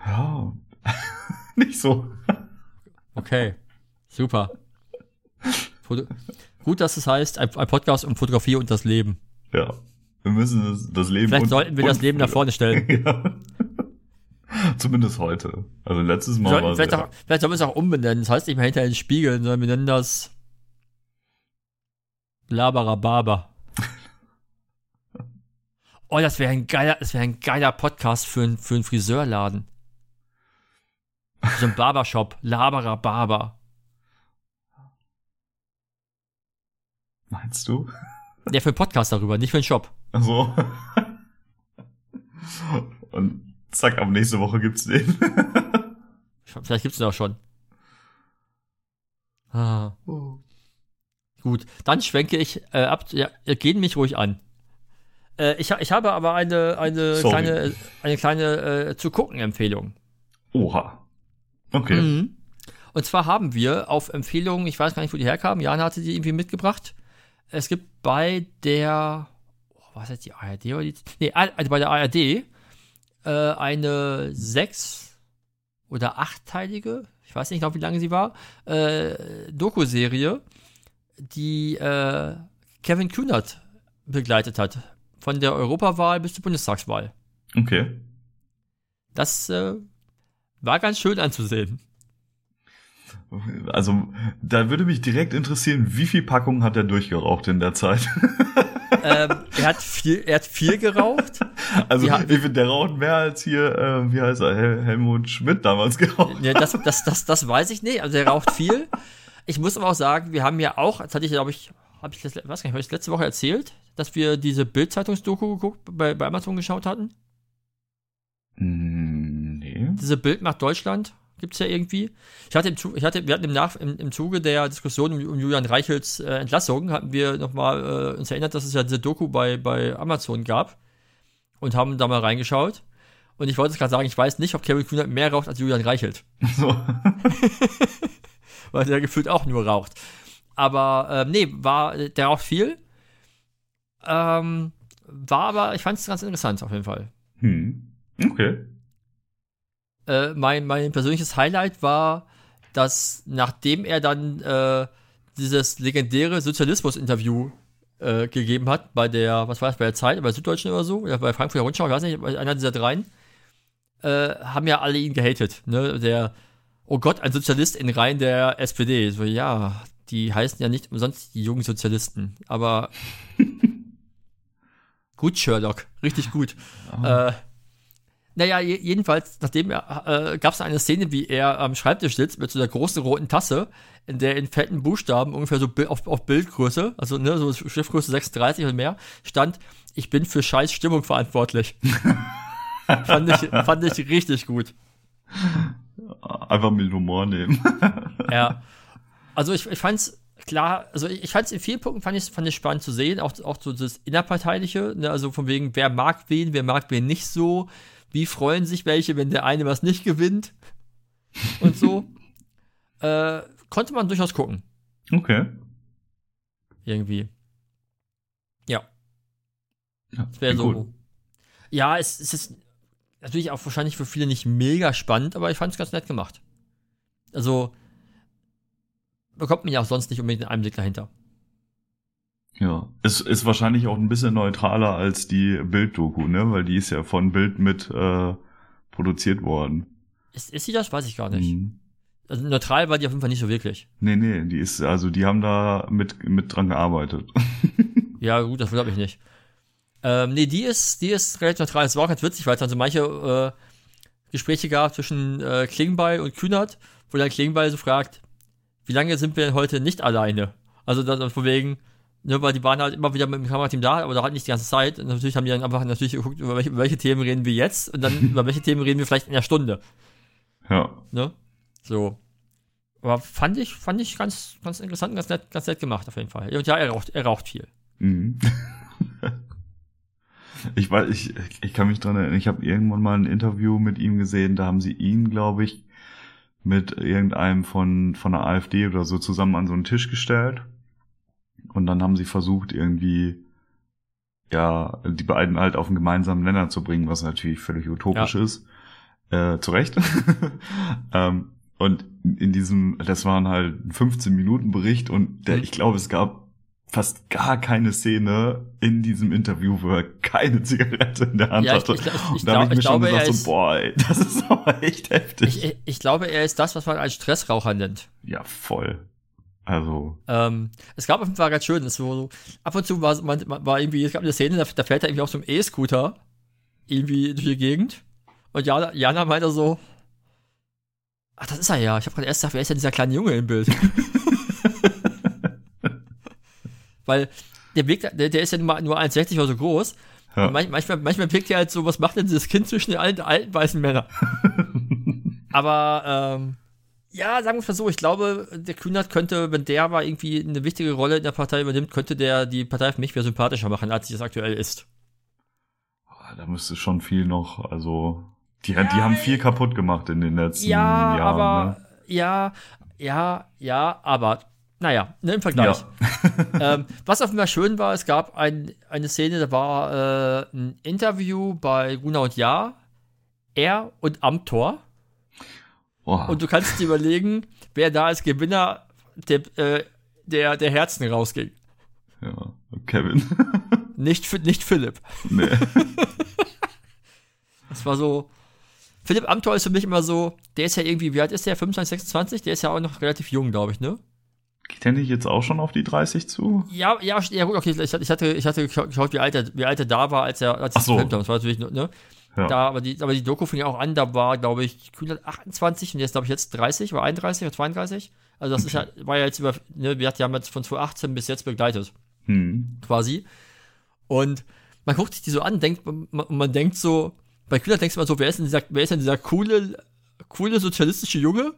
[SPEAKER 2] Ja. nicht so.
[SPEAKER 1] okay. Super. Foto Gut, dass es heißt, ein, ein Podcast um Fotografie und das Leben.
[SPEAKER 2] Ja. Wir müssen das, das Leben.
[SPEAKER 1] Vielleicht
[SPEAKER 2] und-
[SPEAKER 1] sollten wir das Leben nach vorne stellen.
[SPEAKER 2] ja. Zumindest heute. Also letztes Mal war
[SPEAKER 1] vielleicht,
[SPEAKER 2] sehr-
[SPEAKER 1] auch, vielleicht sollen wir es auch umbenennen. Das heißt nicht mehr hinter den Spiegeln, sondern wir nennen das Labarababa. Oh, das wäre ein geiler, das wäre ein geiler Podcast für, ein, für einen Friseurladen. So ein Barbershop. Labarababa.
[SPEAKER 2] Meinst du?
[SPEAKER 1] Der für einen Podcast darüber, nicht für einen Shop.
[SPEAKER 2] Also. Und zack, ab nächste Woche gibt's den.
[SPEAKER 1] Vielleicht gibt's den auch schon. Ah. Gut, dann schwenke ich äh, ab. Ja, gehen mich ruhig an. Äh, ich, ich habe aber eine, eine
[SPEAKER 2] Sorry.
[SPEAKER 1] kleine, eine kleine äh, zu gucken Empfehlung.
[SPEAKER 2] Oha. Okay.
[SPEAKER 1] Mhm. Und zwar haben wir auf Empfehlung, ich weiß gar nicht, wo die herkamen, Jana hatte die irgendwie mitgebracht. Es gibt bei der, oh, was ist die ARD oder die, nee, also bei der ARD äh, eine sechs- oder achtteilige, ich weiß nicht genau, wie lange sie war, äh, Doku-Serie, die äh, Kevin Kühnert begleitet hat. Von der Europawahl bis zur Bundestagswahl.
[SPEAKER 2] Okay.
[SPEAKER 1] Das äh, war ganz schön anzusehen.
[SPEAKER 2] Also, da würde mich direkt interessieren, wie viel Packungen hat er durchgeraucht in der Zeit?
[SPEAKER 1] ähm, er hat viel, er hat viel geraucht.
[SPEAKER 2] Also, hat, ich finde, der raucht mehr als hier, äh, wie heißt er, Hel Helmut Schmidt damals geraucht.
[SPEAKER 1] Ja, das, das, das, das weiß ich nicht. Also, er raucht viel. Ich muss aber auch sagen, wir haben ja auch, das hatte ich, glaube ich, habe ich das, was ich letzte Woche erzählt, dass wir diese Bild-Zeitungsdoku geguckt, bei, bei Amazon geschaut hatten?
[SPEAKER 2] Hm, nee.
[SPEAKER 1] Diese Bild nach Deutschland gibt's ja irgendwie. Ich hatte, im, ich hatte wir hatten im, Nach, im, im Zuge der Diskussion um, um Julian Reichels äh, Entlassung, hatten wir nochmal äh, uns erinnert, dass es ja diese Doku bei, bei Amazon gab und haben da mal reingeschaut. Und ich wollte es gerade sagen, ich weiß nicht, ob Kevin Kühner mehr raucht als Julian Reichelt. So. Weil der gefühlt auch nur raucht. Aber äh, nee, war, der raucht viel. Ähm, war aber, ich fand es ganz interessant auf jeden Fall.
[SPEAKER 2] Hm. Okay.
[SPEAKER 1] Äh, mein, mein persönliches Highlight war, dass nachdem er dann äh, dieses legendäre Sozialismus-Interview äh, gegeben hat, bei der, was war das, bei der Zeit, bei Süddeutschen oder so, oder bei Frankfurter Rundschau, ich weiß nicht, einer dieser dreien, äh, haben ja alle ihn gehatet, ne, der, oh Gott, ein Sozialist in Reihen der SPD, so, ja, die heißen ja nicht umsonst die jungen Sozialisten, aber gut, Sherlock, richtig gut. Oh. Äh, naja, jedenfalls, nachdem er, äh, gab es eine Szene, wie er am Schreibtisch sitzt mit so einer großen roten Tasse, in der in fetten Buchstaben ungefähr so auf, auf Bildgröße, also ne, so Schriftgröße 36 und mehr, stand, ich bin für scheiß Stimmung verantwortlich. fand, ich, fand ich richtig gut.
[SPEAKER 2] Einfach mit Humor nehmen.
[SPEAKER 1] ja. Also ich, ich fand's klar, also ich, ich fand es in vielen Punkten fand ich, fand ich spannend zu sehen, auch, auch so das Innerparteiliche, ne, also von wegen, wer mag wen, wer mag wen nicht so, wie freuen sich welche, wenn der eine was nicht gewinnt und so. äh, konnte man durchaus gucken.
[SPEAKER 2] Okay.
[SPEAKER 1] Irgendwie. Ja. ja das wäre so. Gut. Ja, es, es ist natürlich auch wahrscheinlich für viele nicht mega spannend, aber ich fand es ganz nett gemacht. Also bekommt man ja auch sonst nicht unbedingt einen Einblick dahinter.
[SPEAKER 2] Ja, es ist wahrscheinlich auch ein bisschen neutraler als die Bild-Doku, ne? Weil die ist ja von Bild mit äh, produziert worden.
[SPEAKER 1] Ist, ist sie das? Weiß ich gar nicht. Mhm. Also neutral war die auf jeden Fall nicht so wirklich.
[SPEAKER 2] Nee, nee, die ist, also die haben da mit, mit dran gearbeitet.
[SPEAKER 1] ja, gut, das glaube ich nicht. Ähm, nee, die ist, die ist relativ neutral. Es war auch ganz witzig, weil es dann so manche äh, Gespräche gab zwischen äh, Klingbeil und Kühnert, wo dann Klingbeil so fragt, wie lange sind wir denn heute nicht alleine? Also dann von wegen, Ne, weil die waren halt immer wieder mit dem Kamerateam da, aber da halt nicht die ganze Zeit. Und natürlich haben die dann einfach natürlich geguckt, über welche, über welche Themen reden wir jetzt und dann über welche Themen reden wir vielleicht in der Stunde.
[SPEAKER 2] Ja.
[SPEAKER 1] Ne? So. Aber fand ich, fand ich ganz, ganz interessant und ganz nett, ganz nett gemacht auf jeden Fall. Und ja, er raucht, er raucht viel.
[SPEAKER 2] Mhm. ich weiß, ich, ich kann mich dran erinnern, ich habe irgendwann mal ein Interview mit ihm gesehen, da haben sie ihn, glaube ich, mit irgendeinem von, von der AfD oder so zusammen an so einen Tisch gestellt. Und dann haben sie versucht, irgendwie, ja, die beiden halt auf einen gemeinsamen Nenner zu bringen, was natürlich völlig utopisch ja. ist. Äh, zu Recht. ähm, und in diesem, das waren halt 15 Minuten Bericht und der, mhm. ich glaube, es gab fast gar keine Szene in diesem Interview, wo er keine Zigarette in der Hand ja, hatte. Ich, ich, ich, und da habe ich mir schon glaube, gesagt, so, boah, ey, das ist aber echt heftig.
[SPEAKER 1] Ich, glaube, er ist das, was man als Stressraucher nennt.
[SPEAKER 2] Ja, voll. Also.
[SPEAKER 1] Ähm, es gab auf jeden Fall ganz schön, so, so, ab und zu war, man, war irgendwie, es gab eine Szene, da, da fährt er irgendwie auf so einem E-Scooter irgendwie durch die Gegend. Und Jana, Jana meinte so, ach, das ist er ja. Ich habe gerade erst gedacht, wer ist denn dieser kleine Junge im Bild? Weil der Weg, der, der ist ja nur, nur 1,60 oder so groß. Ja. Und manchmal, manchmal wirkt er halt so, was macht denn dieses Kind zwischen den alten, alten weißen Männern? Aber ähm, ja, sagen wir es mal so, ich glaube, der Kühnert könnte, wenn der aber irgendwie eine wichtige Rolle in der Partei übernimmt, könnte der die Partei für mich wieder sympathischer machen, als sie es aktuell ist.
[SPEAKER 2] Da müsste schon viel noch, also die, ja, die haben viel kaputt gemacht in den letzten
[SPEAKER 1] ja,
[SPEAKER 2] Jahren.
[SPEAKER 1] Aber,
[SPEAKER 2] ne?
[SPEAKER 1] ja, ja, ja, aber naja, ne, im Vergleich. Ja. ähm, was auf Fall schön war, es gab ein, eine Szene, da war äh, ein Interview bei Gunnar und Ja, er und Amtor. Oh. Und du kannst dir überlegen, wer da als Gewinner der, äh, der, der Herzen rausging.
[SPEAKER 2] Ja, Kevin.
[SPEAKER 1] nicht, nicht Philipp. Nee. das war so. Philipp Amthor ist für mich immer so, der ist ja irgendwie, wie alt ist der? 25, 26? Der ist ja auch noch relativ jung, glaube ich, ne?
[SPEAKER 2] Geht der nicht jetzt auch schon auf die 30 zu?
[SPEAKER 1] Ja, ja, ja gut, okay, ich, ich hatte, ich hatte geschaut, wie alt er, wie alt er da war, als er, als
[SPEAKER 2] Ach so. gefilmt
[SPEAKER 1] hat. Das war natürlich, ne? Ja. Da, aber die, aber die Doku fing ja auch an, da war, glaube ich, 28 und jetzt, glaube ich, jetzt 30 oder 31 oder 32. Also das okay. ist ja, war ja jetzt über, ne, wir haben jetzt von 2018 bis jetzt begleitet. Hm. Quasi. Und man guckt sich die so an, denkt, man, man denkt so, bei Kühler denkst du mal so, wer ist denn dieser, wer ist denn dieser coole, coole sozialistische Junge?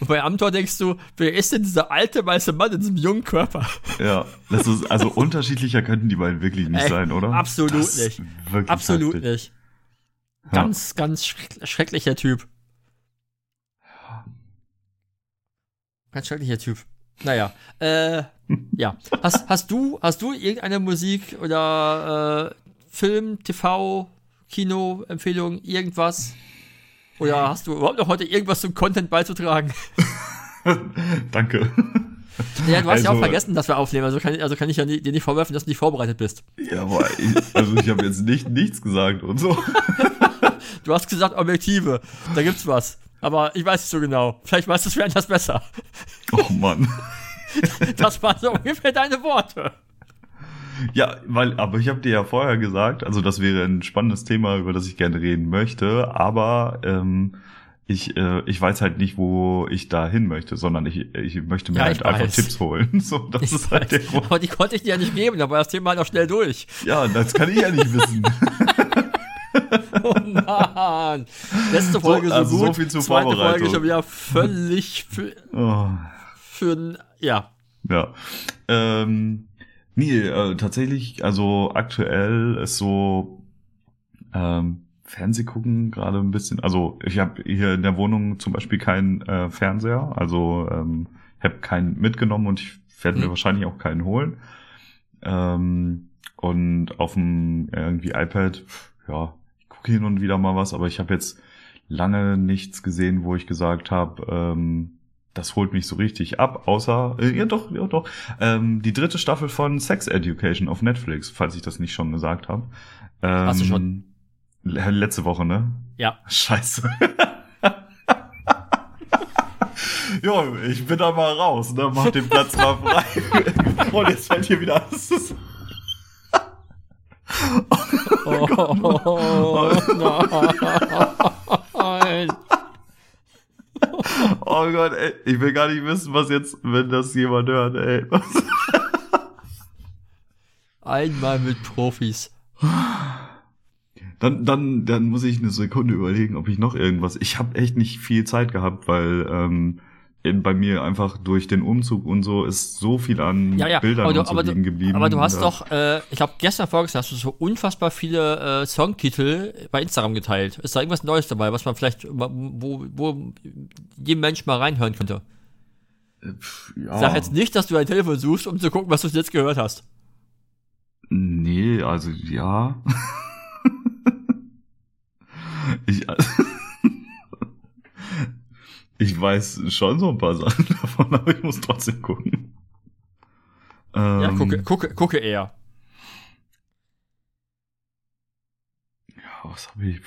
[SPEAKER 1] Und bei Amtor denkst du, wer ist denn dieser alte weiße Mann in diesem jungen Körper?
[SPEAKER 2] Ja, das ist, also unterschiedlicher könnten die beiden wirklich nicht Ey, sein, oder?
[SPEAKER 1] Absolut nicht. Absolut heftig. nicht. Ganz, ja. ganz schrecklicher Typ. Ganz schrecklicher Typ. Naja, äh, ja. Hast, hast du, hast du irgendeine Musik oder äh, Film, TV, Kino-Empfehlung, irgendwas? Oder hast du überhaupt noch heute irgendwas zum Content beizutragen?
[SPEAKER 2] Danke.
[SPEAKER 1] Ja, du hast also, ja auch also- vergessen, dass wir aufnehmen, also kann, also kann ich ja nie, dir nicht vorwerfen, dass du nicht vorbereitet bist.
[SPEAKER 2] Ja, aber ich, also ich habe jetzt nicht nichts gesagt und so.
[SPEAKER 1] du hast gesagt Objektive, da gibt's was. Aber ich weiß nicht so genau. Vielleicht weißt du es während das besser.
[SPEAKER 2] Oh Mann.
[SPEAKER 1] Das waren so ungefähr deine Worte.
[SPEAKER 2] Ja, weil, aber ich habe dir ja vorher gesagt, also das wäre ein spannendes Thema, über das ich gerne reden möchte, aber ähm, ich, äh, ich weiß halt nicht, wo ich da hin möchte, sondern ich, ich möchte mir ja, halt einfach Tipps holen. So, das
[SPEAKER 1] ich ist halt der Grund. Aber die konnte ich dir ja nicht geben, da war das Thema halt auch schnell durch.
[SPEAKER 2] Ja, das kann ich ja nicht wissen.
[SPEAKER 1] oh Mann. Letzte Folge so, also so gut. So viel zur Zweite Folge schon wieder völlig für, oh. für ja.
[SPEAKER 2] Ja. Ähm, nee, äh, tatsächlich, also aktuell ist so ähm, Fernseh gucken gerade ein bisschen. Also ich habe hier in der Wohnung zum Beispiel keinen äh, Fernseher, also ähm, habe keinen mitgenommen und ich werde mir hm. wahrscheinlich auch keinen holen. Ähm, und auf dem irgendwie iPad, ja, ich gucke hin und wieder mal was, aber ich habe jetzt lange nichts gesehen, wo ich gesagt habe, ähm, das holt mich so richtig ab, außer, äh, ja doch, ja doch, ähm, die dritte Staffel von Sex Education auf Netflix, falls ich das nicht schon gesagt habe. Ähm,
[SPEAKER 1] Hast du schon?
[SPEAKER 2] Letzte Woche, ne?
[SPEAKER 1] Ja.
[SPEAKER 2] Scheiße. jo, ich bin da mal raus, ne? Mach den Platz mal frei. Und jetzt fällt hier wieder alles. oh, oh, nein. Oh Gott, ey, ich will gar nicht wissen, was jetzt, wenn das jemand hört, ey.
[SPEAKER 1] Einmal mit Profis.
[SPEAKER 2] Dann, dann, dann muss ich eine Sekunde überlegen, ob ich noch irgendwas. Ich habe echt nicht viel Zeit gehabt, weil ähm, bei mir einfach durch den Umzug und so ist so viel an ja, ja. Bildern du, und so liegen geblieben.
[SPEAKER 1] Aber du hast doch, äh, ich glaube gestern vorgestern hast du so unfassbar viele äh, Songtitel bei Instagram geteilt. Ist da irgendwas Neues dabei, was man vielleicht, wo, wo jedem Mensch mal reinhören könnte? Äh, ja. Sag jetzt nicht, dass du ein Telefon suchst, um zu gucken, was du jetzt gehört hast.
[SPEAKER 2] Nee, also ja. ich, ich weiß schon so ein paar Sachen davon, aber ich muss trotzdem gucken.
[SPEAKER 1] Ähm, ja, gucke, gucke, gucke eher.
[SPEAKER 2] Ja, was habe ich?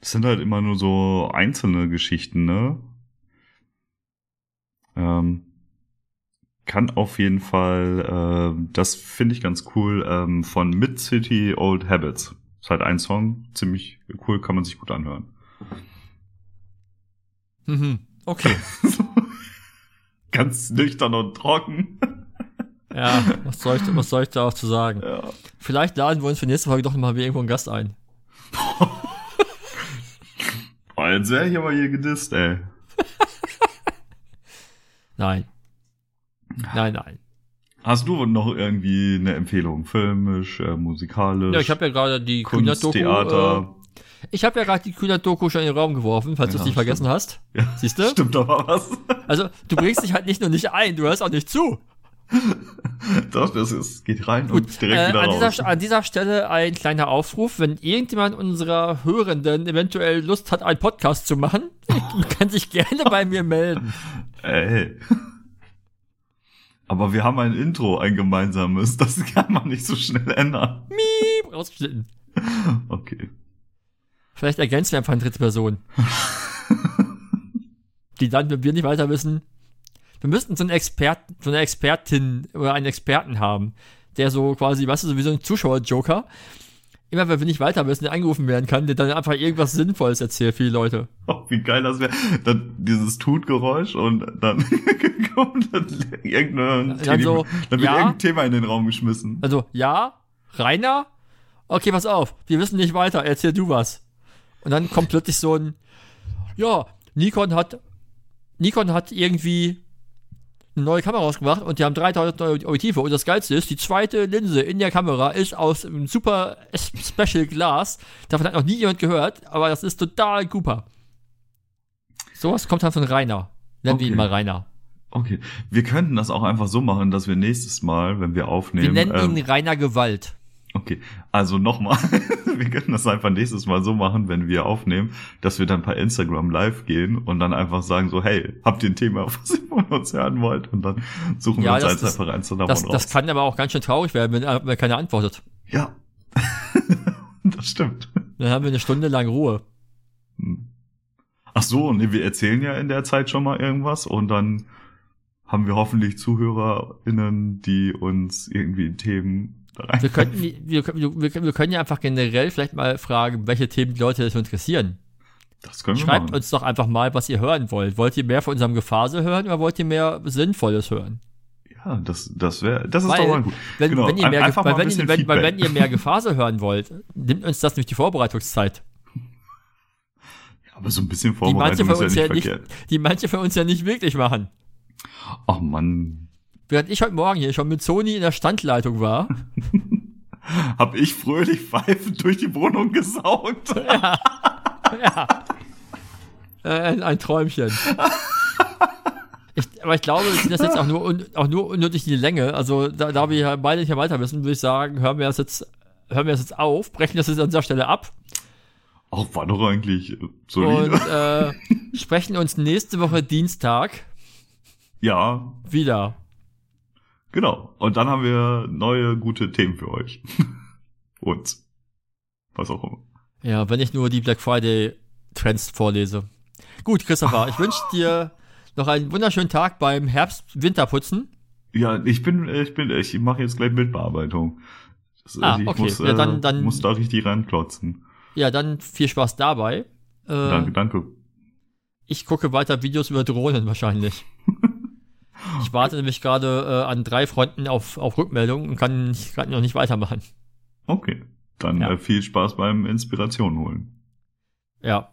[SPEAKER 2] Das sind halt immer nur so einzelne Geschichten, ne? Ähm, kann auf jeden Fall, äh, das finde ich ganz cool, ähm, von Mid City Old Habits. Ist halt ein Song, ziemlich cool, kann man sich gut anhören.
[SPEAKER 1] Mhm. Okay.
[SPEAKER 2] Ganz nüchtern und trocken.
[SPEAKER 1] Ja, was soll, ich, was soll ich da auch zu sagen? Ja. Vielleicht laden wir uns für nächste Folge doch nochmal irgendwo einen Gast ein.
[SPEAKER 2] Boah, jetzt wäre ich aber hier gedisst, ey.
[SPEAKER 1] nein. Nein, nein.
[SPEAKER 2] Hast du noch irgendwie eine Empfehlung? Filmisch, äh, musikalisch?
[SPEAKER 1] Ja, ich habe ja gerade die
[SPEAKER 2] Kunst, Theater.
[SPEAKER 1] Äh, Ich habe ja gerade die Kühler-Doku schon in den Raum geworfen, falls du es
[SPEAKER 2] Ja,
[SPEAKER 1] nicht vergessen hast.
[SPEAKER 2] Ja,
[SPEAKER 1] Siehst du?
[SPEAKER 2] Stimmt aber was.
[SPEAKER 1] Also, du bringst dich halt nicht nur nicht ein, du hörst auch nicht zu.
[SPEAKER 2] Doch, das ist, geht rein
[SPEAKER 1] Gut,
[SPEAKER 2] und direkt
[SPEAKER 1] äh,
[SPEAKER 2] wieder
[SPEAKER 1] an,
[SPEAKER 2] raus.
[SPEAKER 1] dieser, an dieser Stelle ein kleiner Aufruf, wenn irgendjemand unserer Hörenden eventuell Lust hat, einen Podcast zu machen, kann sich gerne bei mir melden.
[SPEAKER 2] Ey. Aber wir haben ein Intro, ein gemeinsames. Das kann man nicht so schnell ändern.
[SPEAKER 1] Piep, rausgeschnitten.
[SPEAKER 2] Okay.
[SPEAKER 1] Vielleicht ergänzen wir einfach eine dritte Person. Die dann, wenn wir nicht weiter wissen, wir müssten so einen Experten, so eine Expertin oder einen Experten haben, der so quasi, weißt du, so wie so ein Zuschauer-Joker, immer wenn wir nicht weiter wissen, der angerufen werden kann, der dann einfach irgendwas Sinnvolles erzählt für die Leute.
[SPEAKER 2] Oh, wie geil das wäre. Dann dieses Tutgeräusch und dann kommt dann irgendein
[SPEAKER 1] Dann so,
[SPEAKER 2] dann wird
[SPEAKER 1] ja.
[SPEAKER 2] irgendein Thema in den Raum geschmissen.
[SPEAKER 1] Also, ja, Rainer? Okay, pass auf, wir wissen nicht weiter, erzähl du was. Und dann kommt plötzlich so ein, ja, Nikon hat, Nikon hat irgendwie eine neue Kamera rausgebracht und die haben 3000 neue Objektive und das Geilste ist, die zweite Linse in der Kamera ist aus einem super Special Glas. Davon hat noch nie jemand gehört, aber das ist total super. Sowas kommt dann von Rainer. Nennen wir ihn
[SPEAKER 2] Okay.
[SPEAKER 1] mal Rainer.
[SPEAKER 2] Okay. Wir könnten das auch einfach so machen, dass wir nächstes Mal, wenn wir aufnehmen.
[SPEAKER 1] Wir nennen
[SPEAKER 2] ähm,
[SPEAKER 1] ihn Rainer Gewalt.
[SPEAKER 2] Okay, also nochmal, wir könnten das einfach nächstes Mal so machen, wenn wir aufnehmen, dass wir dann per Instagram live gehen und dann einfach sagen so, hey, habt ihr ein Thema, auf was ihr von uns hören wollt? Und dann suchen
[SPEAKER 1] Ja,
[SPEAKER 2] wir uns
[SPEAKER 1] das-
[SPEAKER 2] eins
[SPEAKER 1] das-
[SPEAKER 2] einfach eins davon
[SPEAKER 1] Das,
[SPEAKER 2] raus.
[SPEAKER 1] das kann aber auch ganz schön traurig werden, wenn, wenn keiner antwortet.
[SPEAKER 2] ja, das stimmt.
[SPEAKER 1] Dann haben wir eine Stunde lang Ruhe.
[SPEAKER 2] Hm. Ach so, nee, wir erzählen ja in der Zeit schon mal irgendwas und dann haben wir hoffentlich ZuhörerInnen, die uns irgendwie Themen
[SPEAKER 1] Wir könnten, wir, können- wir, wir können ja einfach generell vielleicht mal fragen, welche Themen die Leute so interessieren.
[SPEAKER 2] Das können wir
[SPEAKER 1] Schreibt
[SPEAKER 2] machen.
[SPEAKER 1] uns doch einfach mal, was ihr hören wollt. Wollt ihr mehr von unserem Gefase hören oder wollt ihr mehr Sinnvolles hören?
[SPEAKER 2] Ja, das, das wäre, das ist
[SPEAKER 1] Weil,
[SPEAKER 2] doch mal gut.
[SPEAKER 1] Wenn,
[SPEAKER 2] Genau,
[SPEAKER 1] wenn ihr mehr,
[SPEAKER 2] einfach
[SPEAKER 1] weil,
[SPEAKER 2] mal ein
[SPEAKER 1] wenn, wenn, weil, wenn ihr mehr Gefase hören wollt, nimmt uns das nicht die Vorbereitungszeit.
[SPEAKER 2] Aber so ein bisschen
[SPEAKER 1] Die manche,
[SPEAKER 2] Vorbereitung
[SPEAKER 1] von
[SPEAKER 2] ist ja
[SPEAKER 1] uns
[SPEAKER 2] nicht
[SPEAKER 1] ja nicht,
[SPEAKER 2] verkehrt.
[SPEAKER 1] die manche von uns ja nicht wirklich machen.
[SPEAKER 2] Ach Mann,
[SPEAKER 1] Während ich heute Morgen hier schon mit Sony in der Standleitung war,
[SPEAKER 2] hab ich fröhlich pfeifend durch die Wohnung gesaugt.
[SPEAKER 1] Äh, ein, Träumchen. Ich, aber ich glaube, wir ziehen das jetzt auch nur, un, auch nur unnötig in die Länge. Also, da, da wir ja beide nicht mehr weiter wissen, würde ich sagen, hören wir das jetzt, hören wir das jetzt auf, brechen das jetzt an dieser Stelle ab
[SPEAKER 2] Auch war doch eigentlich äh, solide.
[SPEAKER 1] und äh, sprechen uns nächste Woche Dienstag
[SPEAKER 2] ja,
[SPEAKER 1] wieder.
[SPEAKER 2] Genau. Und dann haben wir neue gute Themen für euch. Uns. Was auch immer.
[SPEAKER 1] Ja, wenn ich nur die Black Friday Trends vorlese. Gut, Christopher, ich wünsche dir noch einen wunderschönen Tag beim Herbst-Winterputzen.
[SPEAKER 2] Ja, ich bin, ich bin, ich mache jetzt gleich Bildbearbeitung. Das-
[SPEAKER 1] Ah,
[SPEAKER 2] ich
[SPEAKER 1] okay.
[SPEAKER 2] muss,
[SPEAKER 1] Ja, dann-
[SPEAKER 2] äh,
[SPEAKER 1] dann-
[SPEAKER 2] muss da richtig ranklotzen.
[SPEAKER 1] Ja, dann viel Spaß dabei. Äh,
[SPEAKER 2] Danke, danke.
[SPEAKER 1] Ich gucke weiter Videos über Drohnen wahrscheinlich. Ich warte nämlich gerade äh, an drei Fronten auf, auf Rückmeldungen und kann gerade noch nicht weitermachen.
[SPEAKER 2] Okay. Dann
[SPEAKER 1] Ja.
[SPEAKER 2] äh, viel Spaß beim Inspiration holen.
[SPEAKER 1] Ja.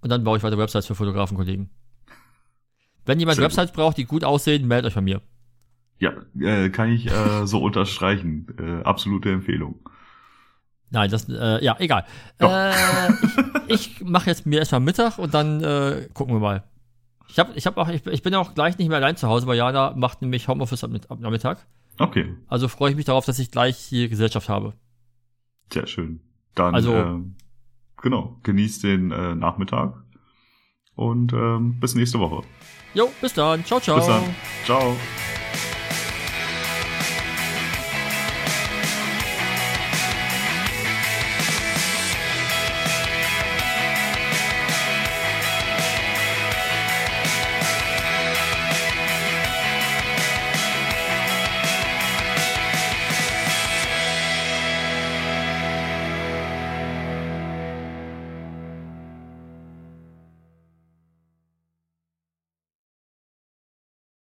[SPEAKER 1] Und dann baue ich weiter Websites für Fotografenkollegen. Wenn jemand
[SPEAKER 2] Sehr gut.
[SPEAKER 1] Websites braucht, die gut aussehen, meldet euch bei mir.
[SPEAKER 2] Ja, äh, kann ich äh, so unterstreichen. Äh, absolute Empfehlung.
[SPEAKER 1] Nein, das, äh, ja, egal. Äh, ich ich mache jetzt mir erstmal Mittag und dann äh, gucken wir mal. Ich hab, ich hab auch, ich, ich bin auch gleich nicht mehr allein zu Hause, weil Jana macht nämlich Homeoffice ab, ab Nachmittag.
[SPEAKER 2] Okay,
[SPEAKER 1] Also freue ich mich darauf, dass ich gleich hier Gesellschaft habe.
[SPEAKER 2] sehr schön. Dann,
[SPEAKER 1] Also-
[SPEAKER 2] ähm, genau, genießt den äh, Nachmittag und ähm, bis nächste Woche.
[SPEAKER 1] Jo, bis dann. Ciao, ciao.
[SPEAKER 2] Bis dann. Ciao.